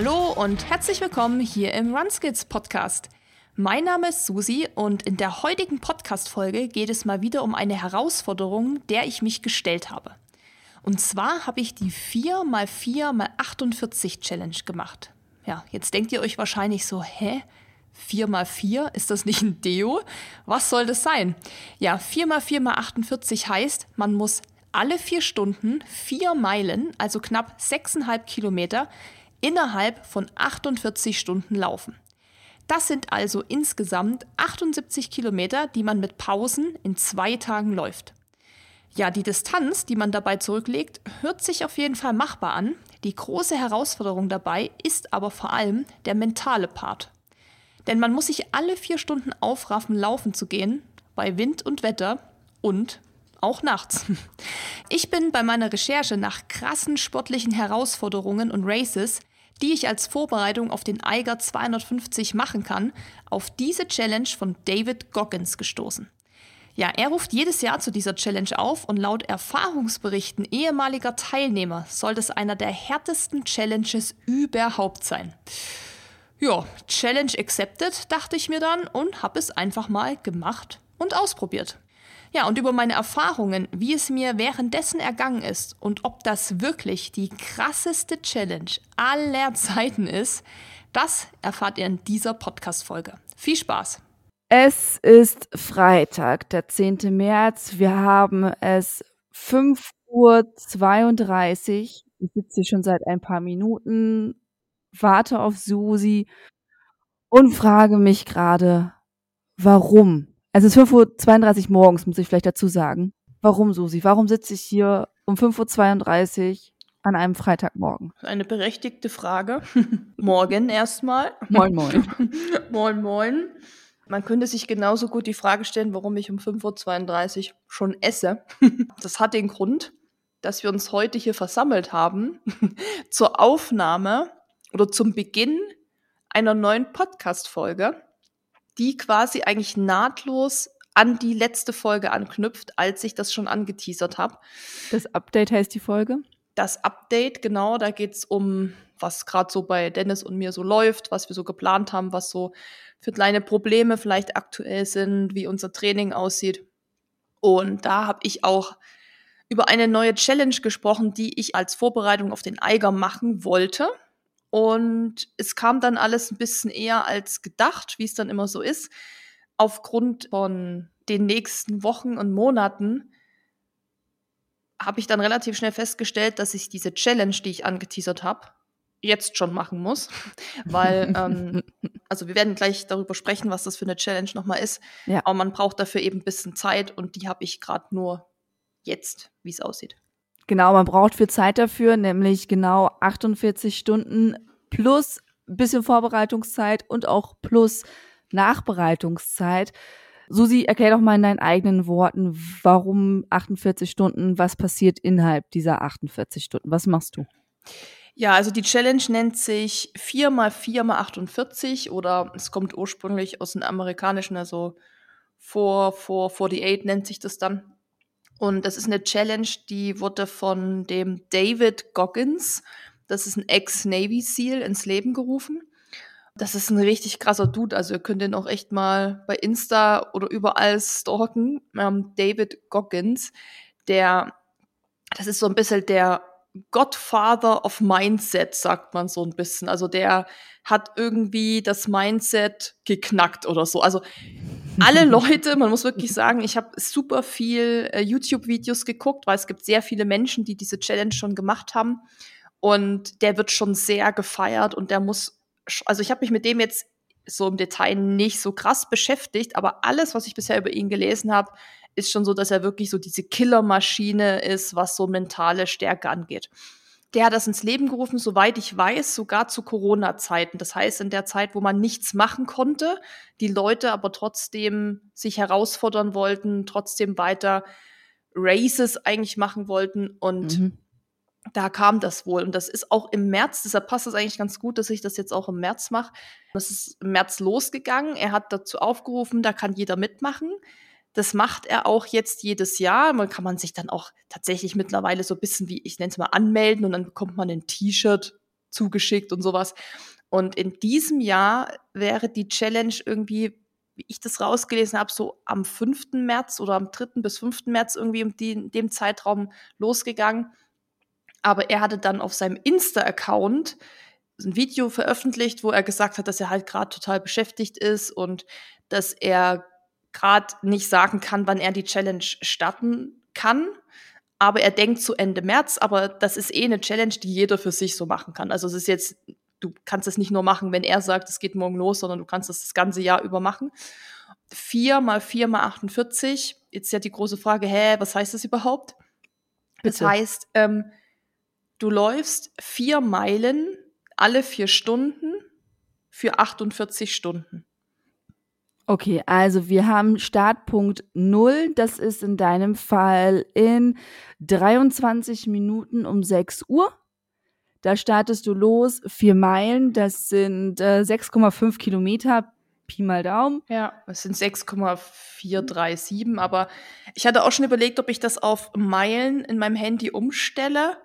Hallo und herzlich willkommen hier im RunSkills Podcast. Mein Name ist Susi und in der heutigen Podcast-Folge geht es mal wieder um eine Herausforderung, der ich mich gestellt habe. Und zwar habe ich die 4x4x48 Challenge gemacht. Ja, jetzt denkt ihr euch wahrscheinlich so, hä? 4x4, ist das nicht ein Deo? Was soll das sein? Ja, 4x4x48 heißt, man muss alle vier Stunden vier Meilen, also knapp sechseinhalb Kilometer, innerhalb von 48 Stunden laufen. Das sind also insgesamt 78 Kilometer, die man mit Pausen in zwei Tagen läuft. Ja, die Distanz, die man dabei zurücklegt, hört sich auf jeden Fall machbar an. Die große Herausforderung dabei ist aber vor allem der mentale Part. Denn man muss sich alle vier Stunden aufraffen, laufen zu gehen, bei Wind und Wetter und auch nachts. Ich bin bei meiner Recherche nach krassen sportlichen Herausforderungen und Races, die ich als Vorbereitung auf den Eiger 250 machen kann, auf diese Challenge von David Goggins gestoßen. Ja, er ruft jedes Jahr zu dieser Challenge auf und laut Erfahrungsberichten ehemaliger Teilnehmer soll das einer der härtesten Challenges überhaupt sein. Ja, Challenge accepted, dachte ich mir dann und habe es einfach mal gemacht und ausprobiert. Ja, und über meine Erfahrungen, wie es mir währenddessen ergangen ist und ob das wirklich die krasseste Challenge aller Zeiten ist, das erfahrt ihr in dieser Podcast-Folge. Viel Spaß! Es ist Freitag, der 10. März. Wir haben es 5.32 Uhr. Ich sitze hier schon seit ein paar Minuten, warte auf Susi und frage mich gerade, warum also es ist 5.32 Uhr morgens, muss ich vielleicht dazu sagen. Warum, Susi? Warum sitze ich hier um 5.32 Uhr an einem Freitagmorgen? Eine berechtigte Frage. Morgen erstmal. Moin, moin. moin, moin. Man könnte sich genauso gut die Frage stellen, warum ich um 5.32 Uhr schon esse. Das hat den Grund, dass wir uns heute hier versammelt haben zur Aufnahme oder zum Beginn einer neuen Podcast-Folge die quasi eigentlich nahtlos an die letzte Folge anknüpft, als ich das schon angeteasert habe. Das Update heißt die Folge? Das Update, genau, da geht es um, was gerade so bei Dennis und mir so läuft, was wir so geplant haben, was so für kleine Probleme vielleicht aktuell sind, wie unser Training aussieht. Und da habe ich auch über eine neue Challenge gesprochen, die ich als Vorbereitung auf den Eiger machen wollte. Und es kam dann alles ein bisschen eher als gedacht, wie es dann immer so ist. Aufgrund von den nächsten Wochen und Monaten habe ich dann relativ schnell festgestellt, dass ich diese Challenge, die ich angeteasert habe, jetzt schon machen muss. Weil, ähm, also wir werden gleich darüber sprechen, was das für eine Challenge nochmal ist. Ja. Aber man braucht dafür eben ein bisschen Zeit und die habe ich gerade nur jetzt, wie es aussieht. Genau, man braucht viel Zeit dafür, nämlich genau 48 Stunden plus bisschen Vorbereitungszeit und auch plus Nachbereitungszeit. Susi, erklär doch mal in deinen eigenen Worten, warum 48 Stunden, was passiert innerhalb dieser 48 Stunden? Was machst du? Ja, also die Challenge nennt sich 4 mal 4 mal 48 oder es kommt ursprünglich aus dem amerikanischen, also 4, 4, 48 nennt sich das dann. Und das ist eine Challenge, die wurde von dem David Goggins, das ist ein Ex-Navy SEAL, ins Leben gerufen. Das ist ein richtig krasser Dude. Also ihr könnt den auch echt mal bei Insta oder überall stalken. Ähm, David Goggins, der, das ist so ein bisschen der Godfather of Mindset, sagt man so ein bisschen. Also der hat irgendwie das Mindset geknackt oder so. Also alle Leute, man muss wirklich sagen, ich habe super viel äh, YouTube-Videos geguckt, weil es gibt sehr viele Menschen, die diese Challenge schon gemacht haben. Und der wird schon sehr gefeiert und der muss, also ich habe mich mit dem jetzt so im Detail nicht so krass beschäftigt, aber alles, was ich bisher über ihn gelesen habe, ist schon so, dass er wirklich so diese Killermaschine ist, was so mentale Stärke angeht. Der hat das ins Leben gerufen, soweit ich weiß, sogar zu Corona-Zeiten. Das heißt, in der Zeit, wo man nichts machen konnte, die Leute aber trotzdem sich herausfordern wollten, trotzdem weiter Races eigentlich machen wollten. Und mhm. da kam das wohl. Und das ist auch im März, deshalb passt es eigentlich ganz gut, dass ich das jetzt auch im März mache. Das ist im März losgegangen. Er hat dazu aufgerufen, da kann jeder mitmachen. Das macht er auch jetzt jedes Jahr. Man kann man sich dann auch tatsächlich mittlerweile so ein bisschen wie, ich nenne es mal, anmelden und dann bekommt man ein T-Shirt zugeschickt und sowas. Und in diesem Jahr wäre die Challenge irgendwie, wie ich das rausgelesen habe, so am 5. März oder am 3. bis 5. März irgendwie in, dem Zeitraum losgegangen. Aber er hatte dann auf seinem Insta-Account ein Video veröffentlicht, wo er gesagt hat, dass er halt gerade total beschäftigt ist und dass er gerade nicht sagen kann, wann er die Challenge starten kann. Aber er denkt zu Ende März, aber das ist eh eine Challenge, die jeder für sich so machen kann. Also es ist jetzt, du kannst es nicht nur machen, wenn er sagt, es geht morgen los, sondern du kannst es das ganze Jahr über machen. Vier mal vier mal 48. Jetzt ja die große Frage, hä, was heißt das überhaupt? Bitte. Das heißt, ähm, du läufst vier Meilen alle vier Stunden für 48 Stunden. Okay, also wir haben Startpunkt 0, das ist in deinem Fall in 23 Minuten um 6 Uhr. Da startest du los, vier Meilen, das sind äh, 6,5 Kilometer, Pi mal Daumen. Ja, das sind 6,437, aber ich hatte auch schon überlegt, ob ich das auf Meilen in meinem Handy umstelle.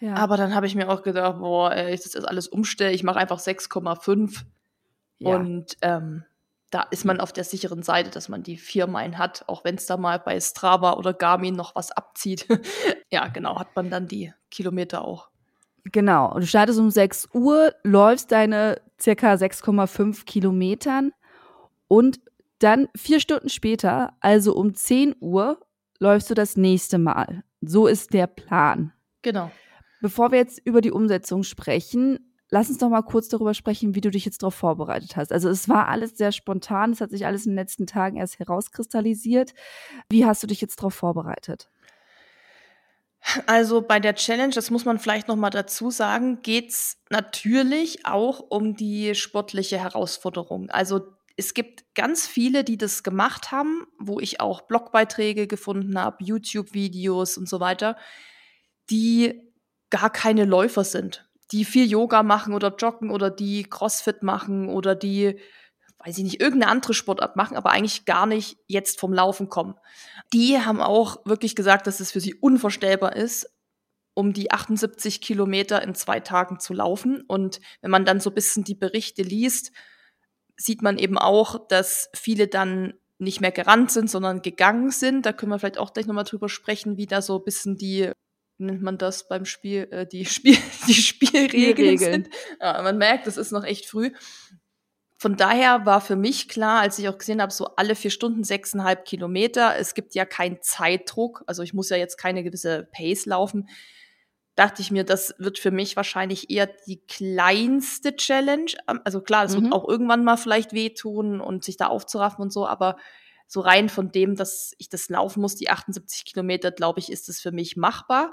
Ja. Aber dann habe ich mir auch gedacht, boah, ey, ich das alles umstelle, ich mache einfach 6,5 ja. und ähm, da ist man auf der sicheren Seite, dass man die vier Meilen hat, auch wenn es da mal bei Strava oder Garmin noch was abzieht. ja, genau, hat man dann die Kilometer auch. Genau, du startest um 6 Uhr, läufst deine circa 6,5 Kilometern und dann vier Stunden später, also um 10 Uhr, läufst du das nächste Mal. So ist der Plan. Genau. Bevor wir jetzt über die Umsetzung sprechen, lass uns doch mal kurz darüber sprechen, wie du dich jetzt darauf vorbereitet hast. Also es war alles sehr spontan, es hat sich alles in den letzten Tagen erst herauskristallisiert. Wie hast du dich jetzt darauf vorbereitet? Also bei der Challenge, das muss man vielleicht noch mal dazu sagen, geht es natürlich auch um die sportliche Herausforderung. Also es gibt ganz viele, die das gemacht haben, wo ich auch Blogbeiträge gefunden habe, YouTube-Videos und so weiter, die gar keine Läufer sind die viel Yoga machen oder joggen oder die Crossfit machen oder die, weiß ich nicht, irgendeine andere Sportart machen, aber eigentlich gar nicht jetzt vom Laufen kommen. Die haben auch wirklich gesagt, dass es für sie unvorstellbar ist, um die 78 Kilometer in zwei Tagen zu laufen. Und wenn man dann so ein bisschen die Berichte liest, sieht man eben auch, dass viele dann nicht mehr gerannt sind, sondern gegangen sind. Da können wir vielleicht auch gleich nochmal drüber sprechen, wie da so ein bisschen die nennt man das beim Spiel, äh, die, Spiel, die Spielregeln, sind. Ja, man merkt, es ist noch echt früh. Von daher war für mich klar, als ich auch gesehen habe, so alle vier Stunden sechseinhalb Kilometer, es gibt ja keinen Zeitdruck, also ich muss ja jetzt keine gewisse Pace laufen, dachte ich mir, das wird für mich wahrscheinlich eher die kleinste Challenge. Also klar, es mhm. wird auch irgendwann mal vielleicht wehtun und sich da aufzuraffen und so, aber so rein von dem, dass ich das laufen muss, die 78 Kilometer, glaube ich, ist es für mich machbar.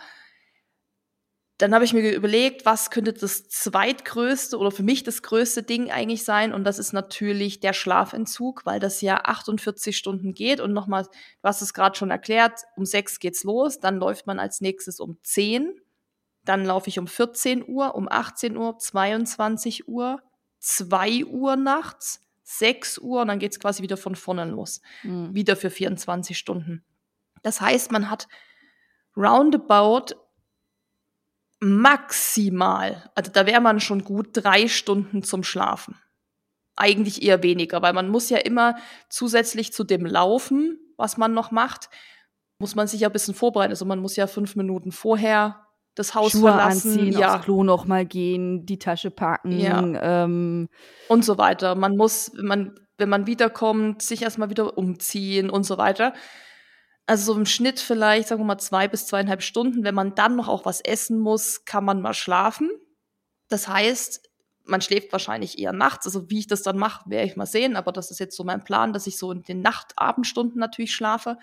Dann habe ich mir überlegt, was könnte das zweitgrößte oder für mich das größte Ding eigentlich sein? Und das ist natürlich der Schlafentzug, weil das ja 48 Stunden geht. Und nochmal, du hast es gerade schon erklärt, um sechs geht's los, dann läuft man als nächstes um 10, dann laufe ich um 14 Uhr, um 18 Uhr, 22 Uhr, 2 Uhr nachts, 6 Uhr und dann geht es quasi wieder von vorne los. Mhm. Wieder für 24 Stunden. Das heißt, man hat roundabout maximal, also da wäre man schon gut drei Stunden zum Schlafen. Eigentlich eher weniger, weil man muss ja immer zusätzlich zu dem Laufen, was man noch macht, muss man sich ja ein bisschen vorbereiten. Also man muss ja fünf Minuten vorher das Haus Schuhe verlassen, anziehen, ja. aufs Klo noch mal gehen, die Tasche packen ja. ähm. und so weiter. Man muss, wenn man, wenn man wiederkommt, sich erstmal wieder umziehen und so weiter. Also so im Schnitt vielleicht, sagen wir mal, zwei bis zweieinhalb Stunden. Wenn man dann noch auch was essen muss, kann man mal schlafen. Das heißt, man schläft wahrscheinlich eher nachts. Also wie ich das dann mache, werde ich mal sehen. Aber das ist jetzt so mein Plan, dass ich so in den Nacht-Abendstunden natürlich schlafe.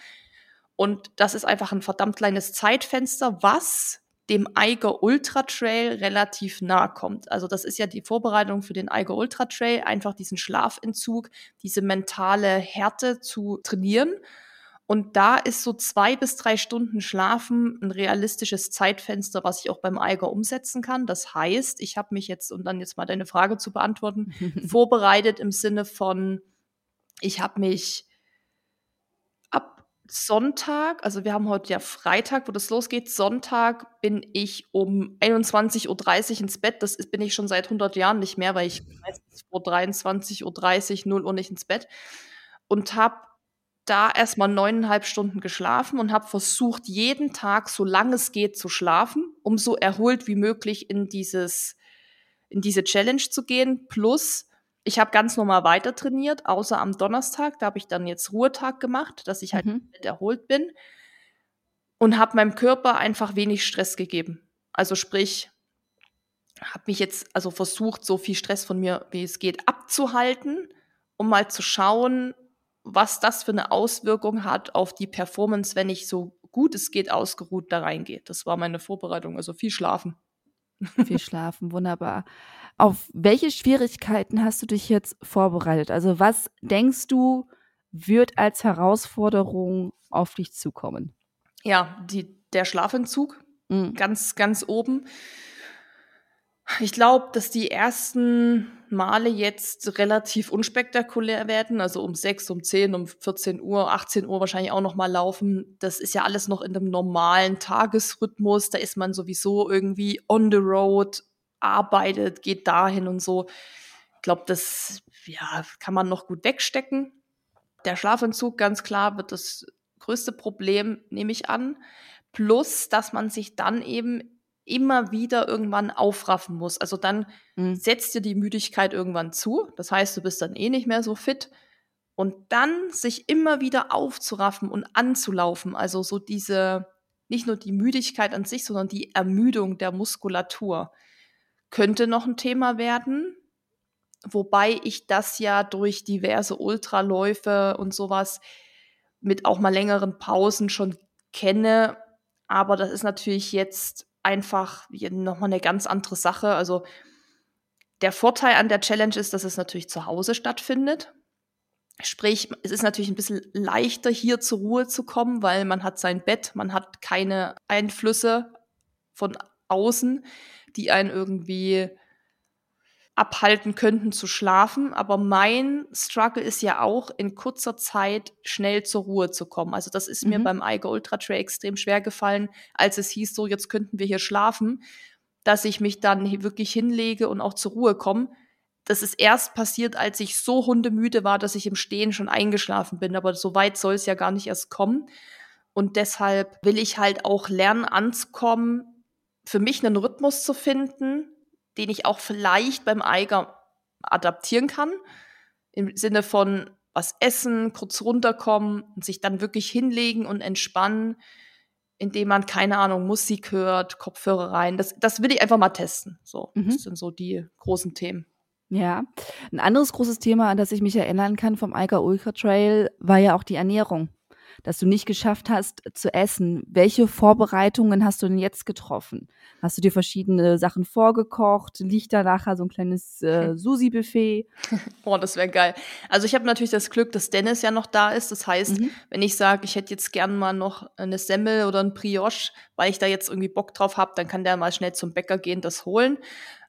Und das ist einfach ein verdammt kleines Zeitfenster, was dem Eiger Ultra Trail relativ nahe kommt. Also das ist ja die Vorbereitung für den Eiger Ultra Trail, einfach diesen Schlafentzug, diese mentale Härte zu trainieren. Und da ist so zwei bis drei Stunden Schlafen ein realistisches Zeitfenster, was ich auch beim Eiger umsetzen kann. Das heißt, ich habe mich jetzt, um dann jetzt mal deine Frage zu beantworten, vorbereitet im Sinne von, ich habe mich Sonntag, also wir haben heute ja Freitag, wo das losgeht. Sonntag bin ich um 21.30 Uhr ins Bett. Das bin ich schon seit 100 Jahren nicht mehr, weil ich meistens vor 23.30 Uhr, 0 Uhr nicht ins Bett. Und habe da erstmal neuneinhalb Stunden geschlafen und habe versucht, jeden Tag, so lange es geht, zu schlafen, um so erholt wie möglich in dieses, in diese Challenge zu gehen. Plus, ich habe ganz normal weiter trainiert, außer am Donnerstag. Da habe ich dann jetzt Ruhetag gemacht, dass ich halt mhm. erholt bin und habe meinem Körper einfach wenig Stress gegeben. Also sprich, habe mich jetzt also versucht, so viel Stress von mir, wie es geht, abzuhalten, um mal zu schauen, was das für eine Auswirkung hat auf die Performance, wenn ich so gut es geht ausgeruht da reingehe. Das war meine Vorbereitung, also viel schlafen. Viel schlafen, wunderbar. Auf welche Schwierigkeiten hast du dich jetzt vorbereitet? Also was denkst du, wird als Herausforderung auf dich zukommen? Ja, die, der Schlafentzug, mhm. ganz, ganz oben. Ich glaube, dass die ersten Male jetzt relativ unspektakulär werden, also um 6, um 10, um 14 Uhr, 18 Uhr wahrscheinlich auch noch mal laufen. Das ist ja alles noch in einem normalen Tagesrhythmus. Da ist man sowieso irgendwie on the road, arbeitet, geht dahin und so. Ich glaube, das ja, kann man noch gut wegstecken. Der Schlafentzug, ganz klar, wird das größte Problem, nehme ich an. Plus, dass man sich dann eben immer wieder irgendwann aufraffen muss. Also dann mhm. setzt dir die Müdigkeit irgendwann zu. Das heißt, du bist dann eh nicht mehr so fit. Und dann sich immer wieder aufzuraffen und anzulaufen. Also so diese, nicht nur die Müdigkeit an sich, sondern die Ermüdung der Muskulatur könnte noch ein Thema werden. Wobei ich das ja durch diverse Ultraläufe und sowas mit auch mal längeren Pausen schon kenne. Aber das ist natürlich jetzt einfach nochmal eine ganz andere Sache. Also der Vorteil an der Challenge ist, dass es natürlich zu Hause stattfindet. Sprich, es ist natürlich ein bisschen leichter, hier zur Ruhe zu kommen, weil man hat sein Bett, man hat keine Einflüsse von außen, die einen irgendwie abhalten könnten zu schlafen. Aber mein Struggle ist ja auch, in kurzer Zeit schnell zur Ruhe zu kommen. Also das ist mhm. mir beim Eiger Ultra Trail extrem schwer gefallen, als es hieß, so jetzt könnten wir hier schlafen, dass ich mich dann wirklich hinlege und auch zur Ruhe komme. Das ist erst passiert, als ich so hundemüde war, dass ich im Stehen schon eingeschlafen bin. Aber so weit soll es ja gar nicht erst kommen. Und deshalb will ich halt auch lernen anzukommen, für mich einen Rhythmus zu finden, den ich auch vielleicht beim Eiger adaptieren kann. Im Sinne von was essen, kurz runterkommen und sich dann wirklich hinlegen und entspannen, indem man, keine Ahnung, Musik hört, Kopfhörer rein. Das, das will ich einfach mal testen. So, mhm. das sind so die großen Themen. Ja, ein anderes großes Thema, an das ich mich erinnern kann vom Eiger Ultra Trail, war ja auch die Ernährung dass du nicht geschafft hast zu essen. Welche Vorbereitungen hast du denn jetzt getroffen? Hast du dir verschiedene Sachen vorgekocht? Liegt da nachher so ein kleines äh, Susi-Buffet? Boah, das wäre geil. Also ich habe natürlich das Glück, dass Dennis ja noch da ist. Das heißt, mhm. wenn ich sage, ich hätte jetzt gern mal noch eine Semmel oder ein Brioche, weil ich da jetzt irgendwie Bock drauf habe, dann kann der mal schnell zum Bäcker gehen, das holen.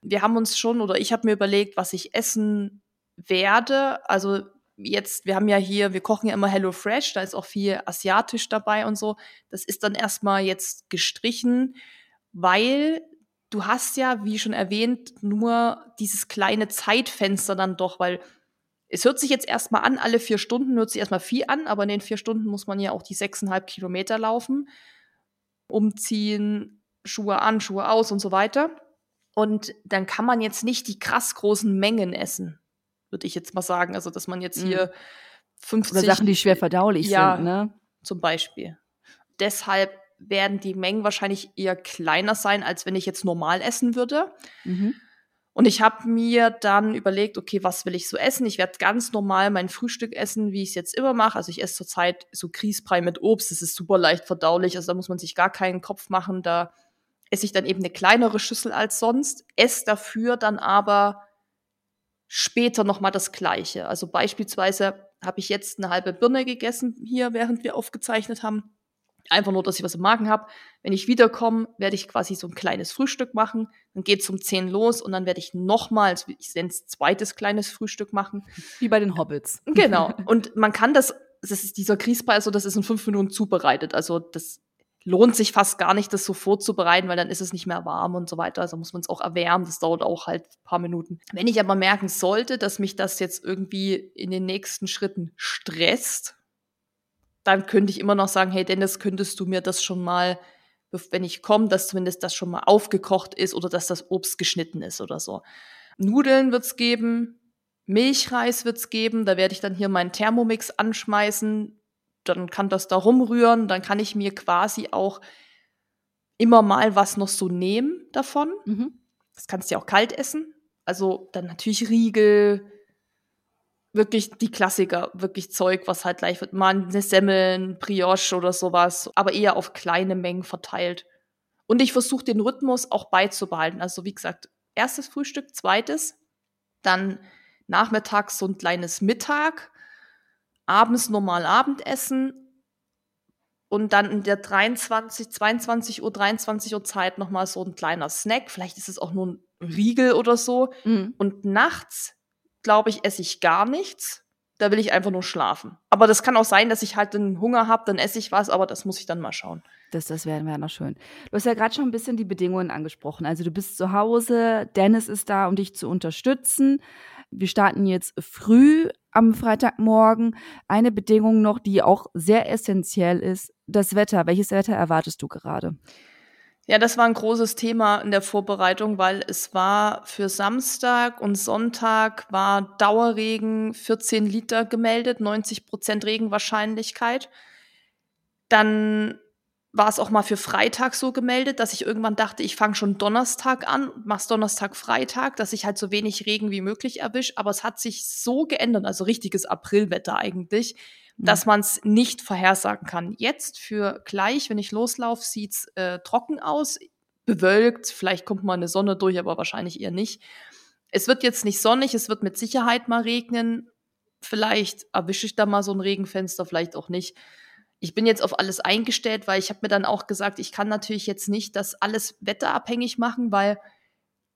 Wir haben uns schon, oder ich habe mir überlegt, was ich essen werde. Also jetzt, wir haben ja hier, wir kochen ja immer Hello Fresh, da ist auch viel asiatisch dabei und so. Das ist dann erstmal jetzt gestrichen, weil du hast ja, wie schon erwähnt, nur dieses kleine Zeitfenster dann doch, weil es hört sich jetzt erstmal an, alle vier Stunden hört sich erstmal viel an, aber in den vier Stunden muss man ja auch die sechseinhalb Kilometer laufen, umziehen, Schuhe an, Schuhe aus und so weiter. Und dann kann man jetzt nicht die krass großen Mengen essen würde ich jetzt mal sagen. Also, dass man jetzt mhm. hier 50. Oder Sachen, die schwer verdaulich ja, sind, ne? Zum Beispiel. Deshalb werden die Mengen wahrscheinlich eher kleiner sein, als wenn ich jetzt normal essen würde. Mhm. Und ich habe mir dann überlegt, okay, was will ich so essen? Ich werde ganz normal mein Frühstück essen, wie ich es jetzt immer mache. Also ich esse zurzeit so Grießbrei mit Obst. Das ist super leicht verdaulich. Also da muss man sich gar keinen Kopf machen. Da esse ich dann eben eine kleinere Schüssel als sonst. Esse dafür dann aber später nochmal das Gleiche. Also beispielsweise habe ich jetzt eine halbe Birne gegessen hier, während wir aufgezeichnet haben. Einfach nur, dass ich was im Magen habe. Wenn ich wiederkomme, werde ich quasi so ein kleines Frühstück machen. Dann geht es um 10 los und dann werde ich nochmal, ich nenne es zweites kleines Frühstück machen. Wie bei den Hobbits. Genau. Und man kann das das ist dieser Grießbrei, also das ist in fünf Minuten zubereitet. Also das lohnt sich fast gar nicht, das so vorzubereiten, weil dann ist es nicht mehr warm und so weiter. Also muss man es auch erwärmen. Das dauert auch halt ein paar Minuten. Wenn ich aber merken sollte, dass mich das jetzt irgendwie in den nächsten Schritten stresst, dann könnte ich immer noch sagen, hey Dennis, könntest du mir das schon mal, wenn ich komme, dass zumindest das schon mal aufgekocht ist oder dass das Obst geschnitten ist oder so. Nudeln wird's geben, Milchreis wird's geben, da werde ich dann hier meinen Thermomix anschmeißen, dann kann das da rumrühren, dann kann ich mir quasi auch immer mal was noch so nehmen davon. Mhm. Das kannst du ja auch kalt essen. Also dann natürlich Riegel, wirklich die Klassiker, wirklich Zeug, was halt gleich wird. Mal eine Semmeln, Brioche oder sowas, aber eher auf kleine Mengen verteilt. Und ich versuche den Rhythmus auch beizubehalten. Also wie gesagt, erstes Frühstück, zweites, dann nachmittags so ein kleines Mittag, abends normal Abendessen und dann in der 23, 22 Uhr, 23 Uhr Zeit nochmal so ein kleiner Snack. Vielleicht ist es auch nur ein Riegel oder so. Mhm. Und nachts, glaube ich, esse ich gar nichts. Da will ich einfach nur schlafen. Aber das kann auch sein, dass ich halt den Hunger habe, dann esse ich was, aber das muss ich dann mal schauen. Das, das wäre wär noch schön. Du hast ja gerade schon ein bisschen die Bedingungen angesprochen. Also du bist zu Hause, Dennis ist da, um dich zu unterstützen. Wir starten jetzt früh am Freitagmorgen. Eine Bedingung noch, die auch sehr essentiell ist, das Wetter. Welches Wetter erwartest du gerade? Ja, das war ein großes Thema in der Vorbereitung, weil es war für Samstag und Sonntag war Dauerregen 14 Liter gemeldet, 90 Prozent Regenwahrscheinlichkeit. Dann war es auch mal für Freitag so gemeldet, dass ich irgendwann dachte, ich fange schon Donnerstag an, mach's Donnerstag, Freitag, dass ich halt so wenig Regen wie möglich erwisch. Aber es hat sich so geändert, also richtiges Aprilwetter eigentlich, mhm. dass man es nicht vorhersagen kann. Jetzt für gleich, wenn ich loslaufe, sieht's äh, trocken aus, bewölkt, vielleicht kommt mal eine Sonne durch, aber wahrscheinlich eher nicht. Es wird jetzt nicht sonnig, es wird mit Sicherheit mal regnen. Vielleicht erwische ich da mal so ein Regenfenster, vielleicht auch nicht ich bin jetzt auf alles eingestellt, weil ich habe mir dann auch gesagt, ich kann natürlich jetzt nicht das alles wetterabhängig machen, weil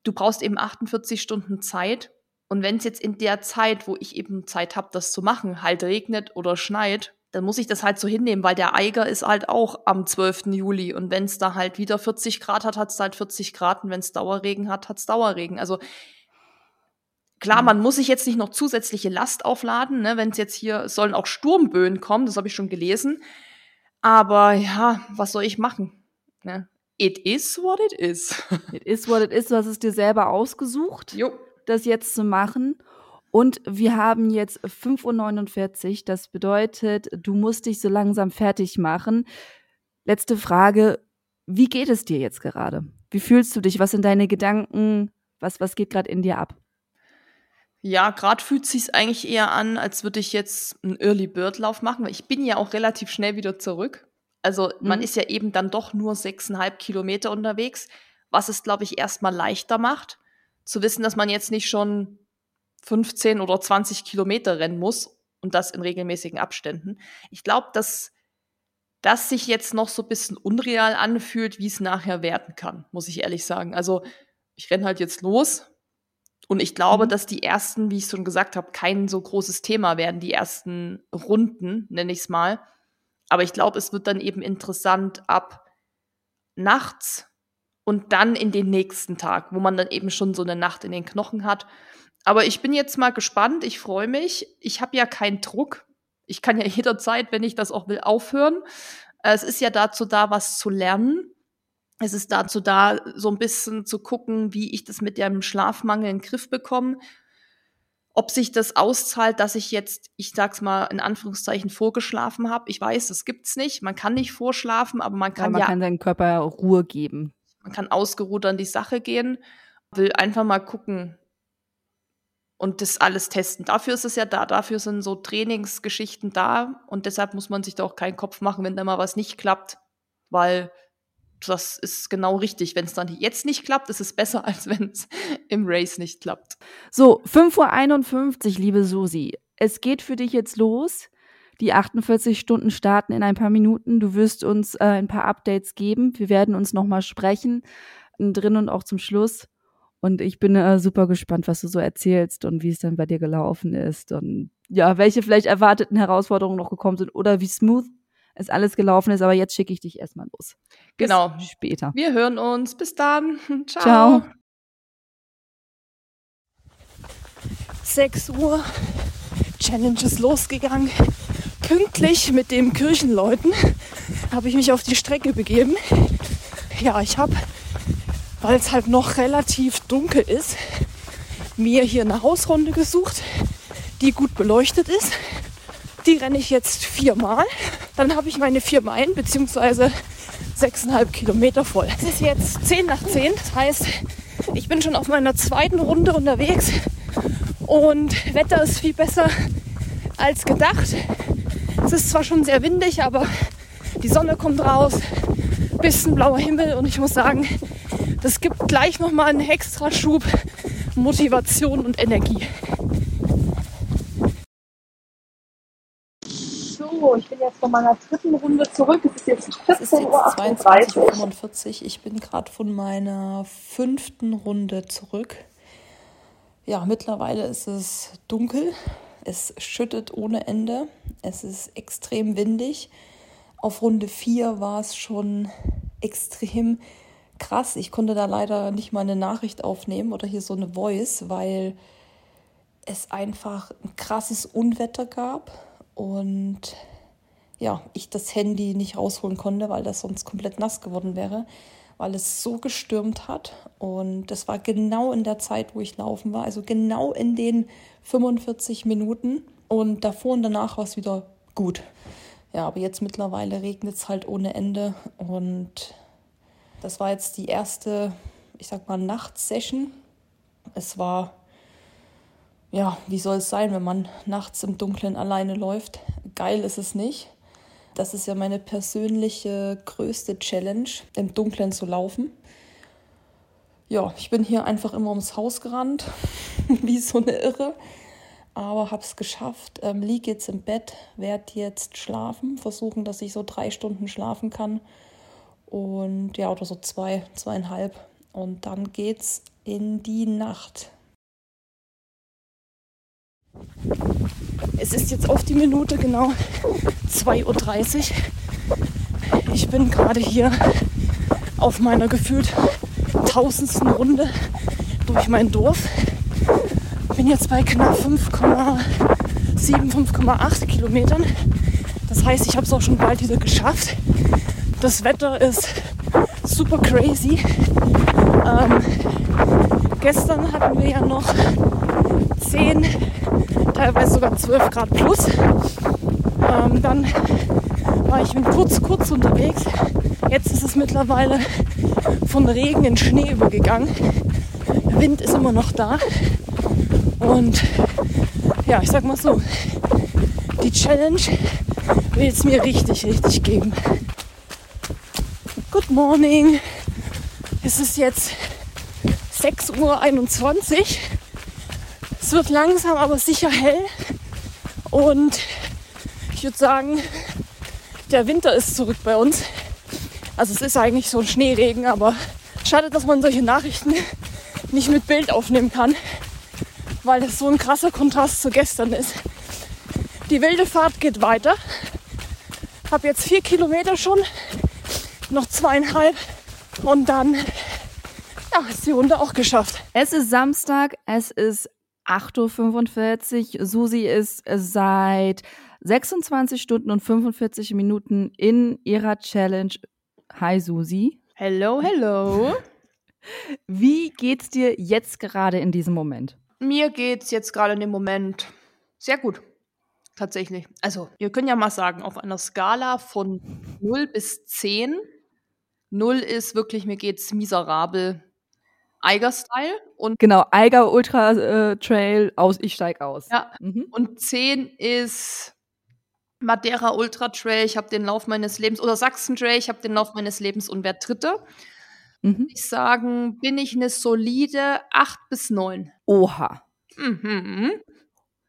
du brauchst eben 48 Stunden Zeit. Und wenn es jetzt in der Zeit, wo ich eben Zeit habe, das zu machen, halt regnet oder schneit, dann muss ich das halt so hinnehmen, weil der Eiger ist halt auch am 12. Juli. Und wenn es da halt wieder 40 Grad hat, hat es halt 40 Grad. Und wenn es Dauerregen hat, hat es Dauerregen. Also Klar, mhm. man muss sich jetzt nicht noch zusätzliche Last aufladen, ne? wenn es jetzt hier sollen auch Sturmböen kommen, das habe ich schon gelesen. Aber ja, was soll ich machen? Ne? It is what it is. it is what it is. Du hast es dir selber ausgesucht, jo. das jetzt zu machen. Und wir haben jetzt 5.49 Uhr. Das bedeutet, du musst dich so langsam fertig machen. Letzte Frage. Wie geht es dir jetzt gerade? Wie fühlst du dich? Was sind deine Gedanken? Was, was geht gerade in dir ab? Ja, gerade fühlt sich's eigentlich eher an, als würde ich jetzt einen Early Bird Lauf machen, weil ich bin ja auch relativ schnell wieder zurück. Also man mhm. ist ja eben dann doch nur sechseinhalb Kilometer unterwegs, was es, glaube ich, erstmal leichter macht, zu wissen, dass man jetzt nicht schon 15 oder 20 Kilometer rennen muss und das in regelmäßigen Abständen. Ich glaube, dass das sich jetzt noch so ein bisschen unreal anfühlt, wie es nachher werden kann, muss ich ehrlich sagen. Also ich renn halt jetzt los, und ich glaube, mhm. dass die ersten, wie ich schon gesagt habe, kein so großes Thema werden, die ersten Runden, nenne ich es mal. Aber ich glaube, es wird dann eben interessant ab nachts und dann in den nächsten Tag, wo man dann eben schon so eine Nacht in den Knochen hat. Aber ich bin jetzt mal gespannt, ich freue mich. Ich habe ja keinen Druck. Ich kann ja jederzeit, wenn ich das auch will, aufhören. Es ist ja dazu da, was zu lernen. Es ist dazu da, so ein bisschen zu gucken, wie ich das mit dem Schlafmangel in den Griff bekomme. Ob sich das auszahlt, dass ich jetzt, ich sag's mal in Anführungszeichen, vorgeschlafen habe. Ich weiß, das gibt's nicht. Man kann nicht vorschlafen, aber man kann ja. Man ja, kann seinem Körper Ruhe geben. Man kann ausgeruht an die Sache gehen. Will einfach mal gucken und das alles testen. Dafür ist es ja da. Dafür sind so Trainingsgeschichten da. Und deshalb muss man sich da auch keinen Kopf machen, wenn da mal was nicht klappt. Weil das ist genau richtig. Wenn es dann jetzt nicht klappt, ist es besser, als wenn es im Race nicht klappt. So, 5.51 Uhr, liebe Susi. Es geht für dich jetzt los. Die 48 Stunden starten in ein paar Minuten. Du wirst uns äh, ein paar Updates geben. Wir werden uns nochmal sprechen, drin und auch zum Schluss. Und ich bin äh, super gespannt, was du so erzählst und wie es dann bei dir gelaufen ist. Und ja, welche vielleicht erwarteten Herausforderungen noch gekommen sind oder wie smooth es alles gelaufen ist. Aber jetzt schicke ich dich erstmal los. Bis genau. Später. Wir hören uns. Bis dann. Ciao. Ciao. 6 Uhr. Challenge ist losgegangen. Pünktlich mit den Kirchenleuten habe ich mich auf die Strecke begeben. Ja, ich habe, weil es halt noch relativ dunkel ist, mir hier eine Hausrunde gesucht, die gut beleuchtet ist. Die renne ich jetzt viermal. Dann habe ich meine vier Meilen bzw. sechseinhalb Kilometer voll. Es ist jetzt zehn nach zehn. Das heißt, ich bin schon auf meiner zweiten Runde unterwegs und Wetter ist viel besser als gedacht. Es ist zwar schon sehr windig, aber die Sonne kommt raus, bisschen blauer Himmel und ich muss sagen, das gibt gleich nochmal einen extra Schub Motivation und Energie. So, ich bin jetzt von meiner dritten Runde zurück. Es ist jetzt 14.45 Uhr. Ich bin gerade von meiner fünften Runde zurück. Ja, mittlerweile ist es dunkel. Es schüttet ohne Ende. Es ist extrem windig. Auf Runde 4 war es schon extrem krass. Ich konnte da leider nicht mal eine Nachricht aufnehmen oder hier so eine Voice, weil es einfach ein krasses Unwetter gab und ja, ich das Handy nicht rausholen konnte, weil das sonst komplett nass geworden wäre, weil es so gestürmt hat. Und das war genau in der Zeit, wo ich laufen war, also genau in den 45 Minuten. Und davor und danach war es wieder gut. Ja, aber jetzt mittlerweile regnet es halt ohne Ende. Und das war jetzt die erste, ich sag mal, Nachtsession. Es war, ja, wie soll es sein, wenn man nachts im Dunkeln alleine läuft? Geil ist es nicht. Das ist ja meine persönliche größte Challenge, im Dunkeln zu laufen. Ja, ich bin hier einfach immer ums Haus gerannt, wie so eine Irre aber habe es geschafft. Ähm, lieg jetzt im Bett, werde jetzt schlafen, versuchen, dass ich so drei Stunden schlafen kann und ja, oder so zwei, zweieinhalb. Und dann geht's in die Nacht. Es ist jetzt auf die Minute genau 2.30 Uhr. Ich bin gerade hier auf meiner gefühlt tausendsten Runde durch mein Dorf bin jetzt bei knapp 5,7, 5,8 Kilometern. Das heißt, ich habe es auch schon bald wieder geschafft. Das Wetter ist super crazy. Ähm, gestern hatten wir ja noch 10, teilweise sogar 12 Grad plus. Ähm, dann war ich kurz, kurz unterwegs. Jetzt ist es mittlerweile von Regen in Schnee übergegangen. Wind ist immer noch da. Und ja, ich sag mal so, die Challenge will es mir richtig, richtig geben. Good morning. Es ist jetzt 6.21 Uhr. Es wird langsam, aber sicher hell. Und ich würde sagen, der Winter ist zurück bei uns. Also es ist eigentlich so ein Schneeregen, aber schade, dass man solche Nachrichten nicht mit Bild aufnehmen kann weil das so ein krasser Kontrast zu gestern ist. Die wilde Fahrt geht weiter. Habe jetzt vier Kilometer schon, noch zweieinhalb und dann ja, ist die Runde auch geschafft. Es ist Samstag, es ist 8.45 Uhr. Susi ist seit 26 Stunden und 45 Minuten in ihrer Challenge. Hi Susi. Hello, hello. Wie geht's dir jetzt gerade in diesem Moment? Mir geht's jetzt gerade in dem Moment sehr gut. Tatsächlich. Also, wir können ja mal sagen, auf einer Skala von 0 bis 10. 0 ist wirklich, mir geht's miserabel. Eiger-Style. Und genau, Eiger Ultra äh, Trail aus, ich steig aus. Ja. Mhm. Und 10 ist Madeira Ultra Trail, ich habe den Lauf meines Lebens, oder Sachsen Trail, ich habe den Lauf meines Lebens und wer Dritte. Mhm. Ich sagen, bin ich eine solide 8 bis 9. Oha. Mhm.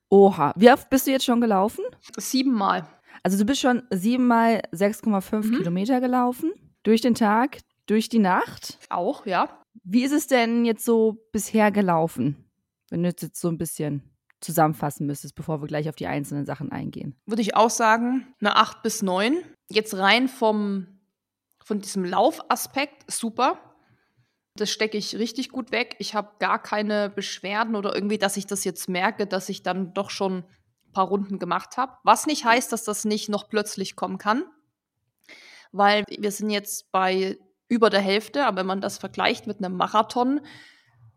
Oha. Wie oft bist du jetzt schon gelaufen? Siebenmal. Also du bist schon siebenmal 6,5 mhm. Kilometer gelaufen. Durch den Tag, durch die Nacht. Auch, ja. Wie ist es denn jetzt so bisher gelaufen? Wenn du jetzt so ein bisschen zusammenfassen müsstest, bevor wir gleich auf die einzelnen Sachen eingehen. Würde ich auch sagen, eine 8 bis 9. Jetzt rein vom, von diesem Laufaspekt, super. Das stecke ich richtig gut weg. Ich habe gar keine Beschwerden oder irgendwie, dass ich das jetzt merke, dass ich dann doch schon ein paar Runden gemacht habe. Was nicht heißt, dass das nicht noch plötzlich kommen kann. Weil wir sind jetzt bei über der Hälfte, aber wenn man das vergleicht mit einem Marathon,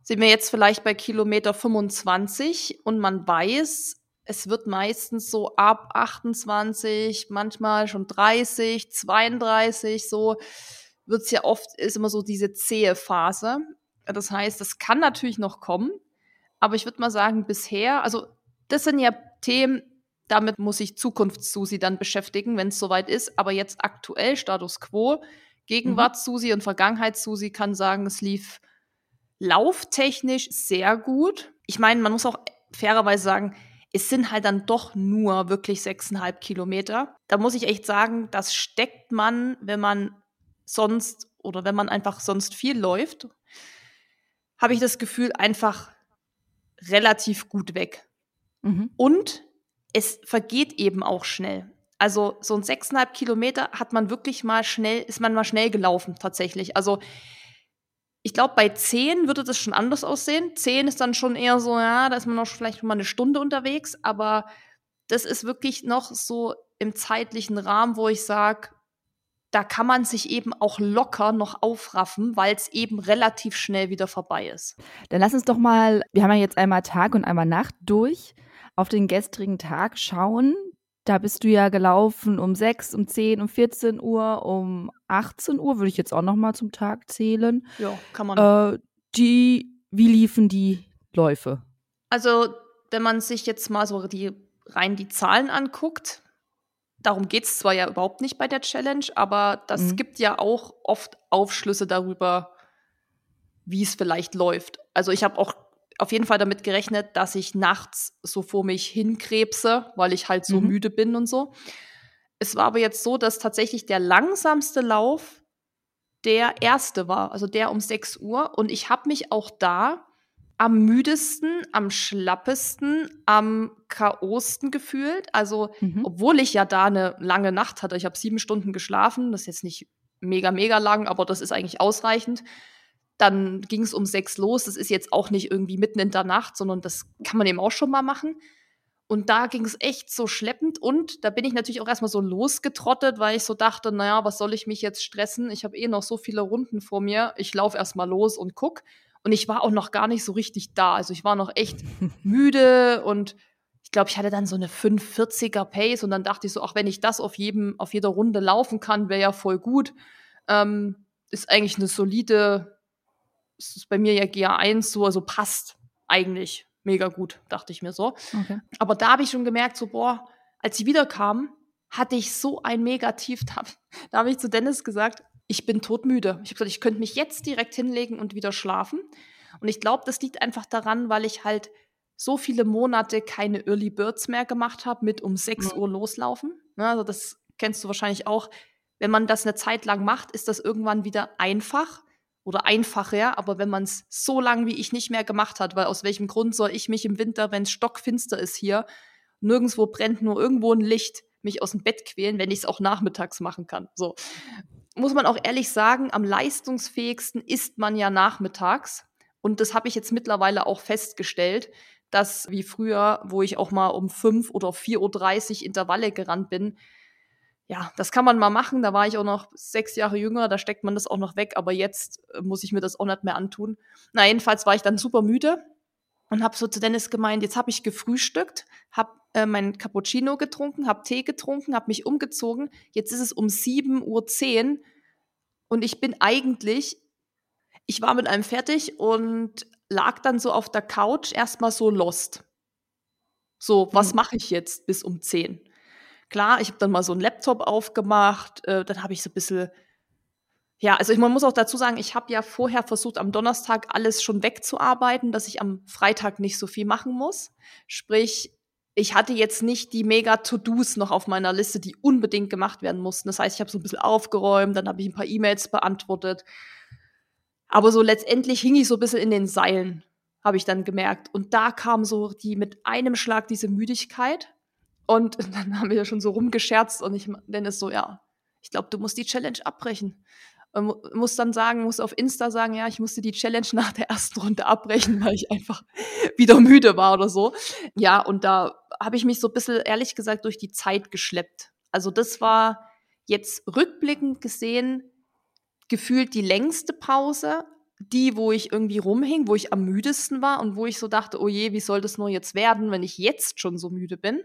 sind wir jetzt vielleicht bei Kilometer 25 und man weiß, es wird meistens so ab 28, manchmal schon 30, 32, so wird es ja oft, ist immer so diese zähe Phase. Das heißt, das kann natürlich noch kommen, aber ich würde mal sagen, bisher, also das sind ja Themen, damit muss sich Zukunfts-Susi dann beschäftigen, wenn es soweit ist, aber jetzt aktuell Status Quo, Gegenwarts-Susi mhm. und Vergangenheits-Susi kann sagen, es lief lauftechnisch sehr gut. Ich meine, man muss auch fairerweise sagen, es sind halt dann doch nur wirklich sechseinhalb Kilometer. Da muss ich echt sagen, das steckt man, wenn man sonst oder wenn man einfach sonst viel läuft, habe ich das Gefühl einfach relativ gut weg. Mhm. Und es vergeht eben auch schnell. Also so ein sechseinhalb Kilometer hat man wirklich mal schnell, ist man mal schnell gelaufen tatsächlich. Also ich glaube, bei zehn würde das schon anders aussehen. Zehn ist dann schon eher so, ja, da ist man noch vielleicht mal eine Stunde unterwegs, aber das ist wirklich noch so im zeitlichen Rahmen, wo ich sage, da kann man sich eben auch locker noch aufraffen, weil es eben relativ schnell wieder vorbei ist. Dann lass uns doch mal, wir haben ja jetzt einmal Tag und einmal Nacht durch, auf den gestrigen Tag schauen. Da bist du ja gelaufen um 6, um 10, um 14 Uhr, um 18 Uhr, würde ich jetzt auch noch mal zum Tag zählen. Ja, kann man. Äh, die, wie liefen die Läufe? Also, wenn man sich jetzt mal so die rein die Zahlen anguckt, Darum geht es zwar ja überhaupt nicht bei der Challenge, aber das mhm. gibt ja auch oft Aufschlüsse darüber, wie es vielleicht läuft. Also ich habe auch auf jeden Fall damit gerechnet, dass ich nachts so vor mich hinkrebse, weil ich halt so mhm. müde bin und so. Es war aber jetzt so, dass tatsächlich der langsamste Lauf der erste war, also der um 6 Uhr. Und ich habe mich auch da am müdesten, am schlappesten, am chaosten gefühlt. Also, mhm. obwohl ich ja da eine lange Nacht hatte, ich habe sieben Stunden geschlafen, das ist jetzt nicht mega, mega lang, aber das ist eigentlich ausreichend. Dann ging es um sechs los. Das ist jetzt auch nicht irgendwie mitten in der Nacht, sondern das kann man eben auch schon mal machen. Und da ging es echt so schleppend. Und da bin ich natürlich auch erstmal so losgetrottet, weil ich so dachte, naja, was soll ich mich jetzt stressen? Ich habe eh noch so viele Runden vor mir. Ich laufe erstmal los und guck. Und ich war auch noch gar nicht so richtig da. Also ich war noch echt müde und ich glaube, ich hatte dann so eine 540er Pace und dann dachte ich so, auch wenn ich das auf jedem, auf jeder Runde laufen kann, wäre ja voll gut. Ähm, ist eigentlich eine solide, ist bei mir ja GA1 so, also passt eigentlich mega gut, dachte ich mir so. Okay. Aber da habe ich schon gemerkt, so, boah, als sie wiederkam, hatte ich so ein Megatief. Da, da habe ich zu Dennis gesagt, ich bin todmüde. Ich habe gesagt, ich könnte mich jetzt direkt hinlegen und wieder schlafen. Und ich glaube, das liegt einfach daran, weil ich halt so viele Monate keine Early Birds mehr gemacht habe mit um 6 Uhr loslaufen. Ne, also das kennst du wahrscheinlich auch. Wenn man das eine Zeit lang macht, ist das irgendwann wieder einfach oder einfacher. Aber wenn man es so lang wie ich nicht mehr gemacht hat, weil aus welchem Grund soll ich mich im Winter, wenn es stockfinster ist hier, nirgendwo brennt nur irgendwo ein Licht, mich aus dem Bett quälen, wenn ich es auch nachmittags machen kann. So muss man auch ehrlich sagen, am leistungsfähigsten ist man ja nachmittags. Und das habe ich jetzt mittlerweile auch festgestellt, dass wie früher, wo ich auch mal um 5 oder 4.30 Uhr Intervalle gerannt bin, ja, das kann man mal machen. Da war ich auch noch sechs Jahre jünger, da steckt man das auch noch weg, aber jetzt äh, muss ich mir das auch nicht mehr antun. Na, jedenfalls war ich dann super müde und habe so zu Dennis gemeint, jetzt habe ich gefrühstückt, habe äh, mein Cappuccino getrunken, habe Tee getrunken, habe mich umgezogen. Jetzt ist es um 7.10 Uhr und ich bin eigentlich, ich war mit einem fertig und lag dann so auf der Couch erstmal so lost. So, was mhm. mache ich jetzt bis um 10? Klar, ich habe dann mal so einen Laptop aufgemacht, äh, dann habe ich so ein bisschen ja, also ich, man muss auch dazu sagen, ich habe ja vorher versucht, am Donnerstag alles schon wegzuarbeiten, dass ich am Freitag nicht so viel machen muss. Sprich, ich hatte jetzt nicht die mega To-Dos noch auf meiner Liste, die unbedingt gemacht werden mussten. Das heißt, ich habe so ein bisschen aufgeräumt, dann habe ich ein paar E-Mails beantwortet. Aber so letztendlich hing ich so ein bisschen in den Seilen. habe ich dann gemerkt. Und da kam so die mit einem Schlag diese Müdigkeit. Und dann haben wir schon so rumgescherzt und ich Dennis so, ja, ich glaube, du musst die Challenge abbrechen. Und muss dann sagen, muss auf Insta sagen, ja, ich musste die Challenge nach der ersten Runde abbrechen, weil ich einfach wieder müde war oder so. Ja, und da habe ich mich so ein bisschen, ehrlich gesagt, durch die Zeit geschleppt. Also das war jetzt rückblickend gesehen gefühlt die längste Pause, die, wo ich irgendwie rumhing, wo ich am müdesten war und wo ich so dachte, oh je, wie soll das nur jetzt werden, wenn ich jetzt schon so müde bin.